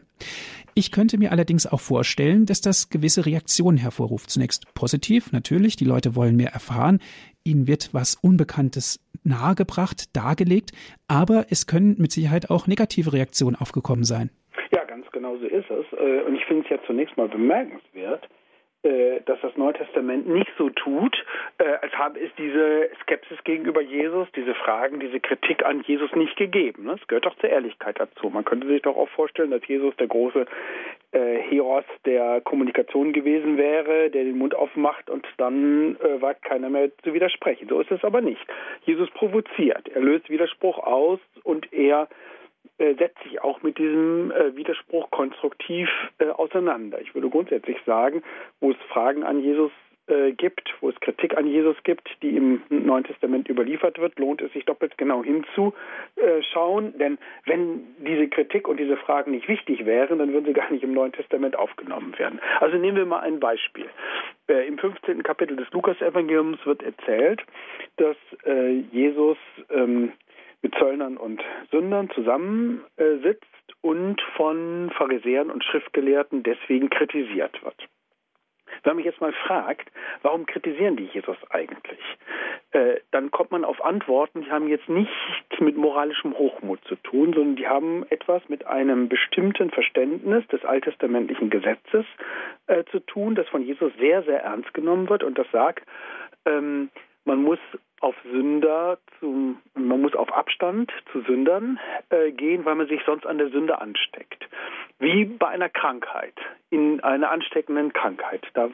A: Ich könnte mir allerdings auch vorstellen, dass das gewisse Reaktionen hervorruft. Zunächst positiv, natürlich, die Leute wollen mehr erfahren, ihnen wird was Unbekanntes nahegebracht, dargelegt, aber es können mit Sicherheit auch negative Reaktionen aufgekommen sein.
B: Ja, ganz genau so ist es. Äh, und ich finde es ja zunächst mal bemerkenswert, dass das Neue Testament nicht so tut, äh, als habe es diese Skepsis gegenüber Jesus, diese Fragen, diese Kritik an Jesus nicht gegeben. Es gehört doch zur Ehrlichkeit dazu. Man könnte sich doch auch vorstellen, dass Jesus der große äh, Heros der Kommunikation gewesen wäre, der den Mund aufmacht und dann wagt keiner mehr zu widersprechen. So ist es aber nicht. Jesus provoziert, er löst Widerspruch aus und er äh, setzt sich auch mit diesem äh, Widerspruch konstruktiv äh, auseinander. Ich würde grundsätzlich sagen, wo es Fragen an Jesus äh, gibt, wo es Kritik an Jesus gibt, die im Neuen Testament überliefert wird, lohnt es sich doppelt genau hinzuschauen. Denn wenn diese Kritik und diese Fragen nicht wichtig wären, dann würden sie gar nicht im Neuen Testament aufgenommen werden. Also nehmen wir mal ein Beispiel. Äh, Im 15. Kapitel des Lukas-Evangeliums wird erzählt, dass äh, Jesus ähm, mit Zöllnern und Sündern zusammensitzt und von Pharisäern und Schriftgelehrten deswegen kritisiert wird. Wenn man mich jetzt mal fragt, warum kritisieren die Jesus eigentlich, äh, dann kommt man auf Antworten, die haben jetzt nichts mit moralischem Hochmut zu tun, sondern die haben etwas mit einem bestimmten Verständnis des alttestamentlichen Gesetzes äh, zu tun, das von Jesus sehr, sehr ernst genommen wird und das sagt, ähm, man muss auf Sünder zu, man muss auf Abstand zu Sündern äh, gehen, weil man sich sonst an der Sünde ansteckt. Wie bei einer Krankheit, in einer ansteckenden Krankheit. Da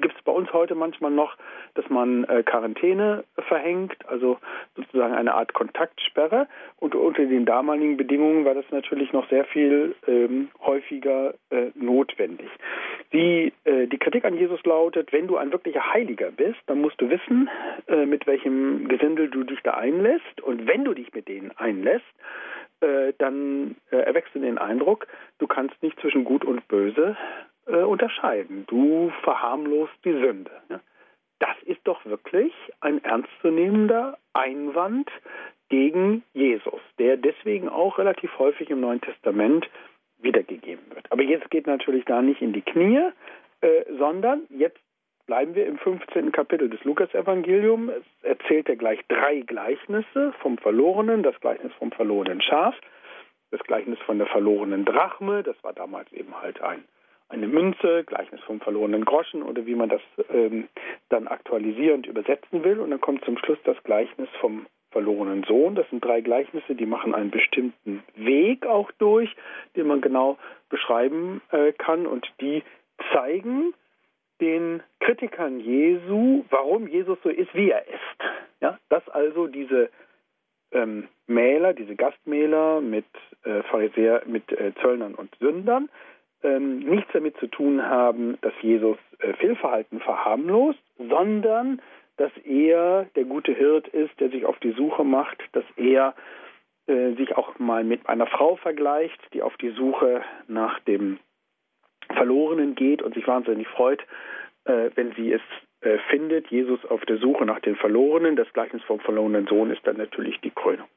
B: gibt es bei uns heute manchmal noch, dass man äh, Quarantäne verhängt, also sozusagen eine Art Kontaktsperre. Und unter den damaligen Bedingungen war das natürlich noch sehr viel ähm, häufiger äh, notwendig. Die, äh, die Kritik an Jesus lautet, wenn du ein wirklicher Heiliger bist, dann musst du wissen, äh, mit welchem Gesindel du dich da einlässt. Und wenn du dich mit denen einlässt, äh, dann äh, erwächst du den Eindruck, du kannst nicht zwischen Gut und Böse äh, unterscheiden. Du verharmlost die Sünde. Ne? Das ist doch wirklich ein ernstzunehmender Einwand gegen Jesus, der deswegen auch relativ häufig im Neuen Testament wiedergegeben wird. Aber jetzt geht natürlich da nicht in die Knie, äh, sondern jetzt bleiben wir im 15. Kapitel des Lukasevangeliums. Es erzählt er gleich drei Gleichnisse vom Verlorenen, das Gleichnis vom verlorenen Schaf, das Gleichnis von der verlorenen Drachme, das war damals eben halt ein eine Münze, Gleichnis vom verlorenen Groschen oder wie man das ähm, dann aktualisierend übersetzen will. Und dann kommt zum Schluss das Gleichnis vom verlorenen Sohn. Das sind drei Gleichnisse, die machen einen bestimmten Weg auch durch, den man genau beschreiben äh, kann und die zeigen den Kritikern Jesu, warum Jesus so ist, wie er ist. Ja, dass also diese ähm, Mähler, diese Gastmähler mit äh, Pharisäer, mit äh, Zöllnern und Sündern ähm, nichts damit zu tun haben, dass Jesus äh, Fehlverhalten verharmlost, sondern dass er der gute Hirt ist, der sich auf die Suche macht, dass er äh, sich auch mal mit einer Frau vergleicht, die auf die Suche nach dem Verlorenen geht und sich wahnsinnig freut, äh, wenn sie es äh, findet. Jesus auf der Suche nach den Verlorenen. Das Gleichnis vom verlorenen Sohn ist dann natürlich die Krönung.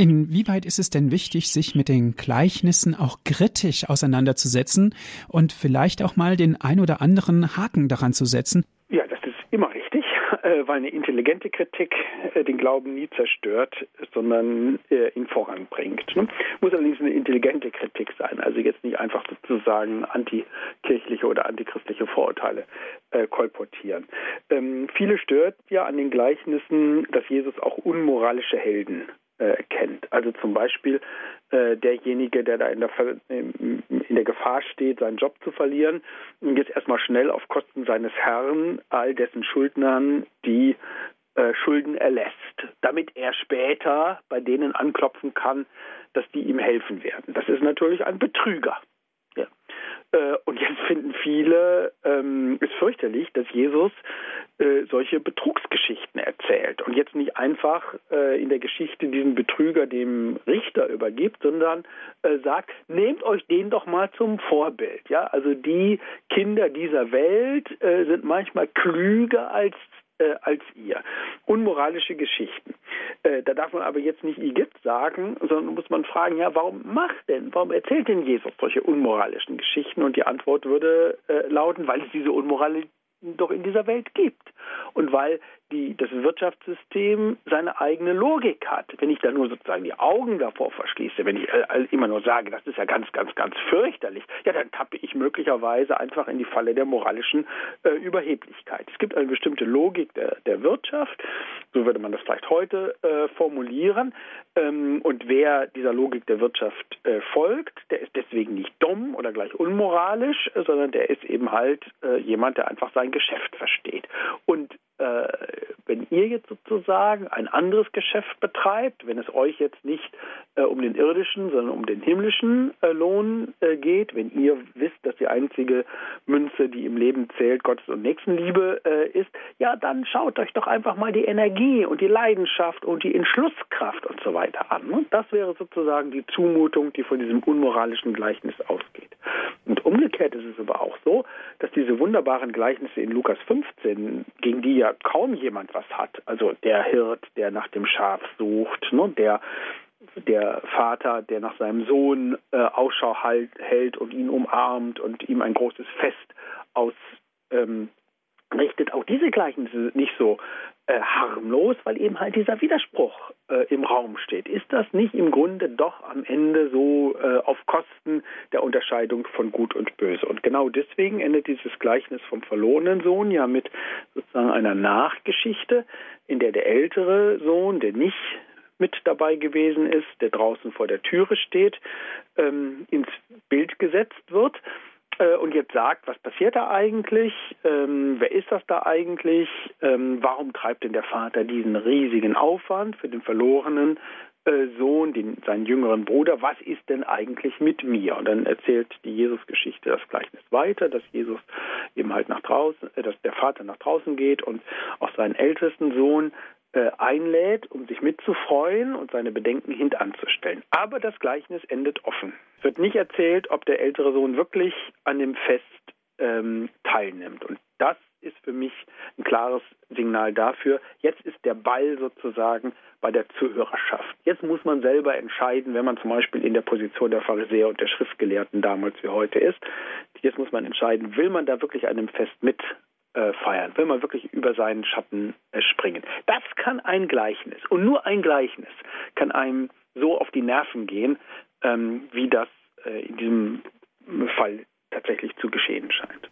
A: Inwieweit ist es denn wichtig, sich mit den Gleichnissen auch kritisch auseinanderzusetzen und vielleicht auch mal den ein oder anderen Haken daran zu setzen?
B: Ja, das ist immer richtig, äh, weil eine intelligente Kritik äh, den Glauben nie zerstört, sondern äh, ihn voranbringt. Ne? Muss allerdings eine intelligente Kritik sein, also jetzt nicht einfach sozusagen antikirchliche oder antichristliche Vorurteile kolportieren. Ähm, viele stört ja an den Gleichnissen, dass Jesus auch unmoralische Helden äh, kennt. Also zum Beispiel äh, derjenige, der da in der, in der Gefahr steht, seinen Job zu verlieren, jetzt erstmal schnell auf Kosten seines Herrn all dessen Schuldnern die äh, Schulden erlässt, damit er später bei denen anklopfen kann, dass die ihm helfen werden. Das ist natürlich ein Betrüger. Äh, und jetzt finden viele ähm, fürchterlich, dass Jesus äh, solche Betrugsgeschichten erzählt und jetzt nicht einfach äh, in der Geschichte diesen Betrüger dem Richter übergibt, sondern äh, sagt, nehmt euch den doch mal zum Vorbild. Ja, also die Kinder dieser Welt äh, sind manchmal klüger als äh, als ihr. Unmoralische Geschichten. Äh, da darf man aber jetzt nicht Igitt sagen, sondern muss man fragen, ja, warum macht denn, warum erzählt denn Jesus solche unmoralischen Geschichten? Und die Antwort würde äh, lauten, weil es diese Unmoralität doch in dieser Welt gibt. Und weil die, das Wirtschaftssystem seine eigene Logik hat. Wenn ich da nur sozusagen die Augen davor verschließe, wenn ich äh, immer nur sage, das ist ja ganz, ganz, ganz fürchterlich, ja, dann tappe ich möglicherweise einfach in die Falle der moralischen äh, Überheblichkeit. Es gibt eine bestimmte Logik der, der Wirtschaft, so würde man das vielleicht heute äh, formulieren. Ähm, und wer dieser Logik der Wirtschaft äh, folgt, der ist deswegen nicht dumm oder gleich unmoralisch, sondern der ist eben halt äh, jemand, der einfach sein Geschäft versteht. Und äh, wenn ihr jetzt sozusagen ein anderes Geschäft betreibt, wenn es euch jetzt nicht äh, um den irdischen, sondern um den himmlischen äh, Lohn äh, geht, wenn ihr wisst, dass die einzige Münze, die im Leben zählt, Gottes und Nächstenliebe äh, ist, ja, dann schaut euch doch einfach mal die Energie und die Leidenschaft und die Entschlusskraft und so weiter an. Ne? Das wäre sozusagen die Zumutung, die von diesem unmoralischen Gleichnis ausgeht. Und umgekehrt ist es aber auch so, dass diese wunderbaren Gleichnisse in Lukas 15, gegen die ja kaum jemand was hat, also der Hirt, der nach dem Schaf sucht, ne, der der Vater, der nach seinem Sohn äh, Ausschau halt, hält und ihn umarmt und ihm ein großes Fest aus, ähm, richtet auch diese Gleichnisse nicht so äh, harmlos, weil eben halt dieser Widerspruch äh, im Raum steht. Ist das nicht im Grunde doch am Ende so äh, auf Kosten der Unterscheidung von Gut und Böse? Und genau deswegen endet dieses Gleichnis vom verlorenen Sohn ja mit sozusagen einer Nachgeschichte, in der der ältere Sohn, der nicht mit dabei gewesen ist, der draußen vor der Türe steht, ähm, ins Bild gesetzt wird äh, und jetzt sagt, was passiert da eigentlich? Ähm, wer ist das da eigentlich? Ähm, warum treibt denn der Vater diesen riesigen Aufwand für den verlorenen äh, Sohn, den, seinen jüngeren Bruder? Was ist denn eigentlich mit mir? Und dann erzählt die Jesus-Geschichte das Gleichnis weiter, dass Jesus eben halt nach draußen, äh, dass der Vater nach draußen geht und auch seinen ältesten Sohn äh, einlädt, um sich mitzufreuen und seine Bedenken hintanzustellen. Aber das Gleichnis endet offen. Es wird nicht erzählt, ob der ältere Sohn wirklich an dem Fest ähm, teilnimmt. Und das ist für mich ein klares Signal dafür. Jetzt ist der Ball sozusagen bei der Zuhörerschaft. Jetzt muss man selber entscheiden, wenn man zum Beispiel in der Position der Pharisäer und der Schriftgelehrten damals wie heute ist. Jetzt muss man entscheiden, will man da wirklich an dem Fest mit äh, feiern, will man wirklich über seinen Schatten äh, springen. Das kann ein Gleichnis und nur ein Gleichnis kann einem so auf die Nerven gehen, ähm, wie das äh, in diesem Fall tatsächlich zu geschehen scheint.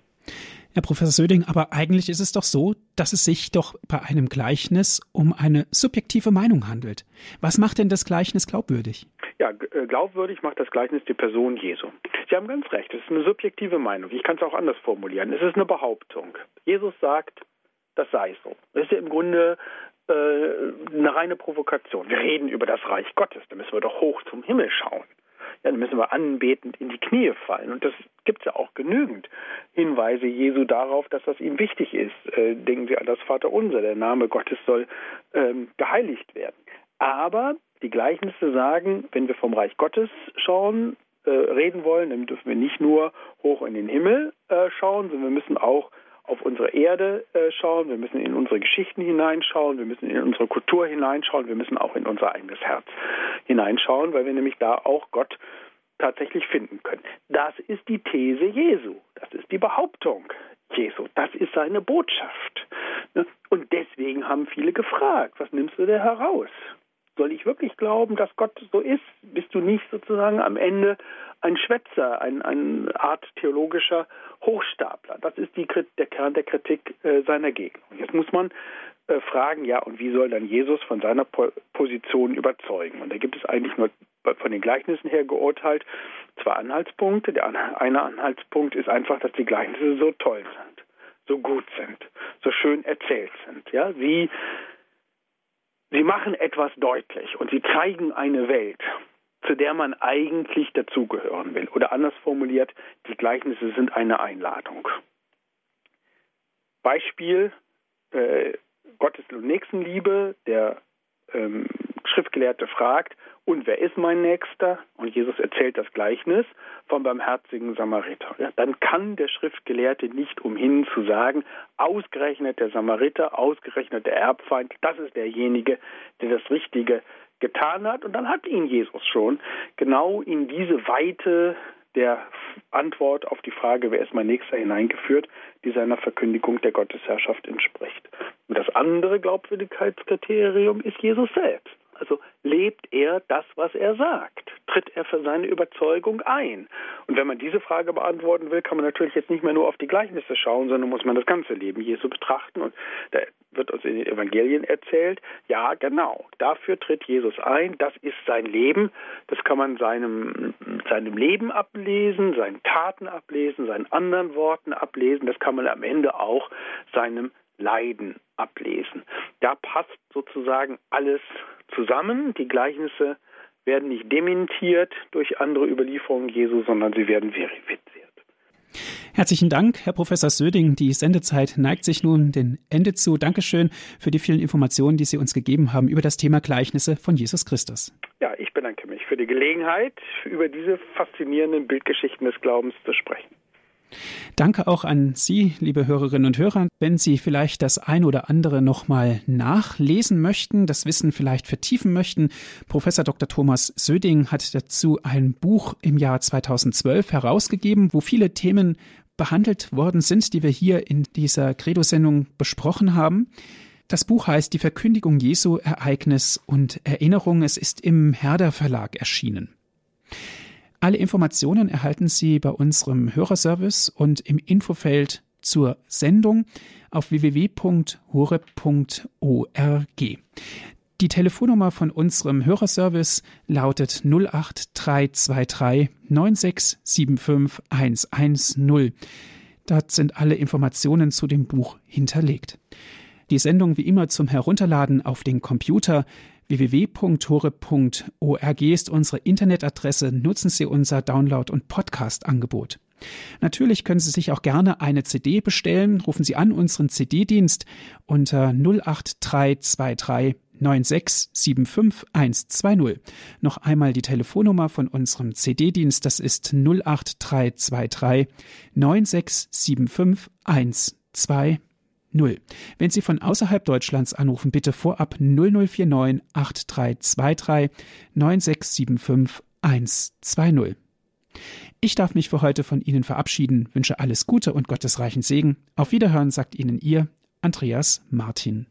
A: Herr Professor Söding, aber eigentlich ist es doch so, dass es sich doch bei einem Gleichnis um eine subjektive Meinung handelt. Was macht denn das Gleichnis glaubwürdig?
B: Ja, äh, glaubwürdig macht das Gleichnis die Person Jesu. Sie haben ganz recht, es ist eine subjektive Meinung. Ich kann es auch anders formulieren. Es ist eine Behauptung. Jesus sagt, das sei so. Das ist ja im Grunde äh, eine reine Provokation. Wir reden über das Reich Gottes, da müssen wir doch hoch zum Himmel schauen ja, dann müssen wir anbetend in die Knie fallen. Und das gibt es ja auch genügend Hinweise Jesu darauf, dass das ihm wichtig ist. Äh, denken Sie an das Vaterunser, der Name Gottes soll ähm, geheiligt werden. Aber die Gleichnisse sagen, wenn wir vom Reich Gottes schauen, äh, reden wollen, dann dürfen wir nicht nur hoch in den Himmel äh, schauen, sondern wir müssen auch auf unsere Erde äh, schauen, wir müssen in unsere Geschichten hineinschauen, wir müssen in unsere Kultur hineinschauen, wir müssen auch in unser eigenes Herz hineinschauen, weil wir nämlich da auch Gott tatsächlich finden können. Das ist die These Jesu, das ist die Behauptung Jesu, das ist seine Botschaft. Ne? Und deswegen haben viele gefragt, was nimmst du da heraus? Soll ich wirklich glauben, dass Gott so ist? Bist du nicht sozusagen am Ende ein Schwätzer, ein, eine Art theologischer Hochstapler? Das ist die, der Kern der Kritik äh, seiner Gegner. Jetzt muss man äh, fragen, ja, und wie soll dann Jesus von seiner po Position überzeugen? Und da gibt es eigentlich nur von den Gleichnissen her geurteilt zwei Anhaltspunkte. Der eine Anhaltspunkt ist einfach, dass die Gleichnisse so toll sind, so gut sind, so schön erzählt sind. Ja, sie Sie machen etwas deutlich und sie zeigen eine Welt, zu der man eigentlich dazugehören will. Oder anders formuliert, die Gleichnisse sind eine Einladung. Beispiel äh, Gottes und Nächstenliebe, der ähm, Schriftgelehrte fragt, und wer ist mein Nächster? Und Jesus erzählt das Gleichnis vom barmherzigen Samariter. Ja, dann kann der Schriftgelehrte nicht umhin zu sagen, ausgerechnet der Samariter, ausgerechnet der Erbfeind, das ist derjenige, der das Richtige getan hat. Und dann hat ihn Jesus schon genau in diese Weite der Antwort auf die Frage, wer ist mein Nächster, hineingeführt, die seiner Verkündigung der Gottesherrschaft entspricht. Und das andere Glaubwürdigkeitskriterium ist Jesus selbst. Also lebt er das, was er sagt? Tritt er für seine Überzeugung ein? Und wenn man diese Frage beantworten will, kann man natürlich jetzt nicht mehr nur auf die Gleichnisse schauen, sondern muss man das ganze Leben Jesu betrachten. Und da wird uns in den Evangelien erzählt, ja, genau, dafür tritt Jesus ein, das ist sein Leben, das kann man seinem, seinem Leben ablesen, seinen Taten ablesen, seinen anderen Worten ablesen, das kann man am Ende auch seinem Leiden ablesen. Da passt sozusagen alles zusammen. Die Gleichnisse werden nicht dementiert durch andere Überlieferungen Jesu, sondern sie werden verifiziert.
A: Herzlichen Dank, Herr Professor Söding. Die Sendezeit neigt sich nun dem Ende zu. Dankeschön für die vielen Informationen, die Sie uns gegeben haben über das Thema Gleichnisse von Jesus Christus.
B: Ja, ich bedanke mich für die Gelegenheit, über diese faszinierenden Bildgeschichten des Glaubens zu sprechen.
A: Danke auch an Sie, liebe Hörerinnen und Hörer. Wenn Sie vielleicht das ein oder andere nochmal nachlesen möchten, das Wissen vielleicht vertiefen möchten, Professor Dr. Thomas Söding hat dazu ein Buch im Jahr 2012 herausgegeben, wo viele Themen behandelt worden sind, die wir hier in dieser Credo-Sendung besprochen haben. Das Buch heißt Die Verkündigung Jesu, Ereignis und Erinnerung. Es ist im Herder Verlag erschienen. Alle Informationen erhalten Sie bei unserem Hörerservice und im Infofeld zur Sendung auf www.hore.org. Die Telefonnummer von unserem Hörerservice lautet 08323 9675 110. Dort sind alle Informationen zu dem Buch hinterlegt. Die Sendung wie immer zum Herunterladen auf den Computer www.hore.org ist unsere Internetadresse. Nutzen Sie unser Download- und Podcast-Angebot. Natürlich können Sie sich auch gerne eine CD bestellen. Rufen Sie an unseren CD-Dienst unter 08323 9675120. Noch einmal die Telefonnummer von unserem CD-Dienst, das ist 08323 9675120. Wenn Sie von außerhalb Deutschlands anrufen, bitte vorab 0049 8323 9675 120. Ich darf mich für heute von Ihnen verabschieden, wünsche alles Gute und Gottes reichen Segen. Auf Wiederhören sagt Ihnen Ihr Andreas Martin.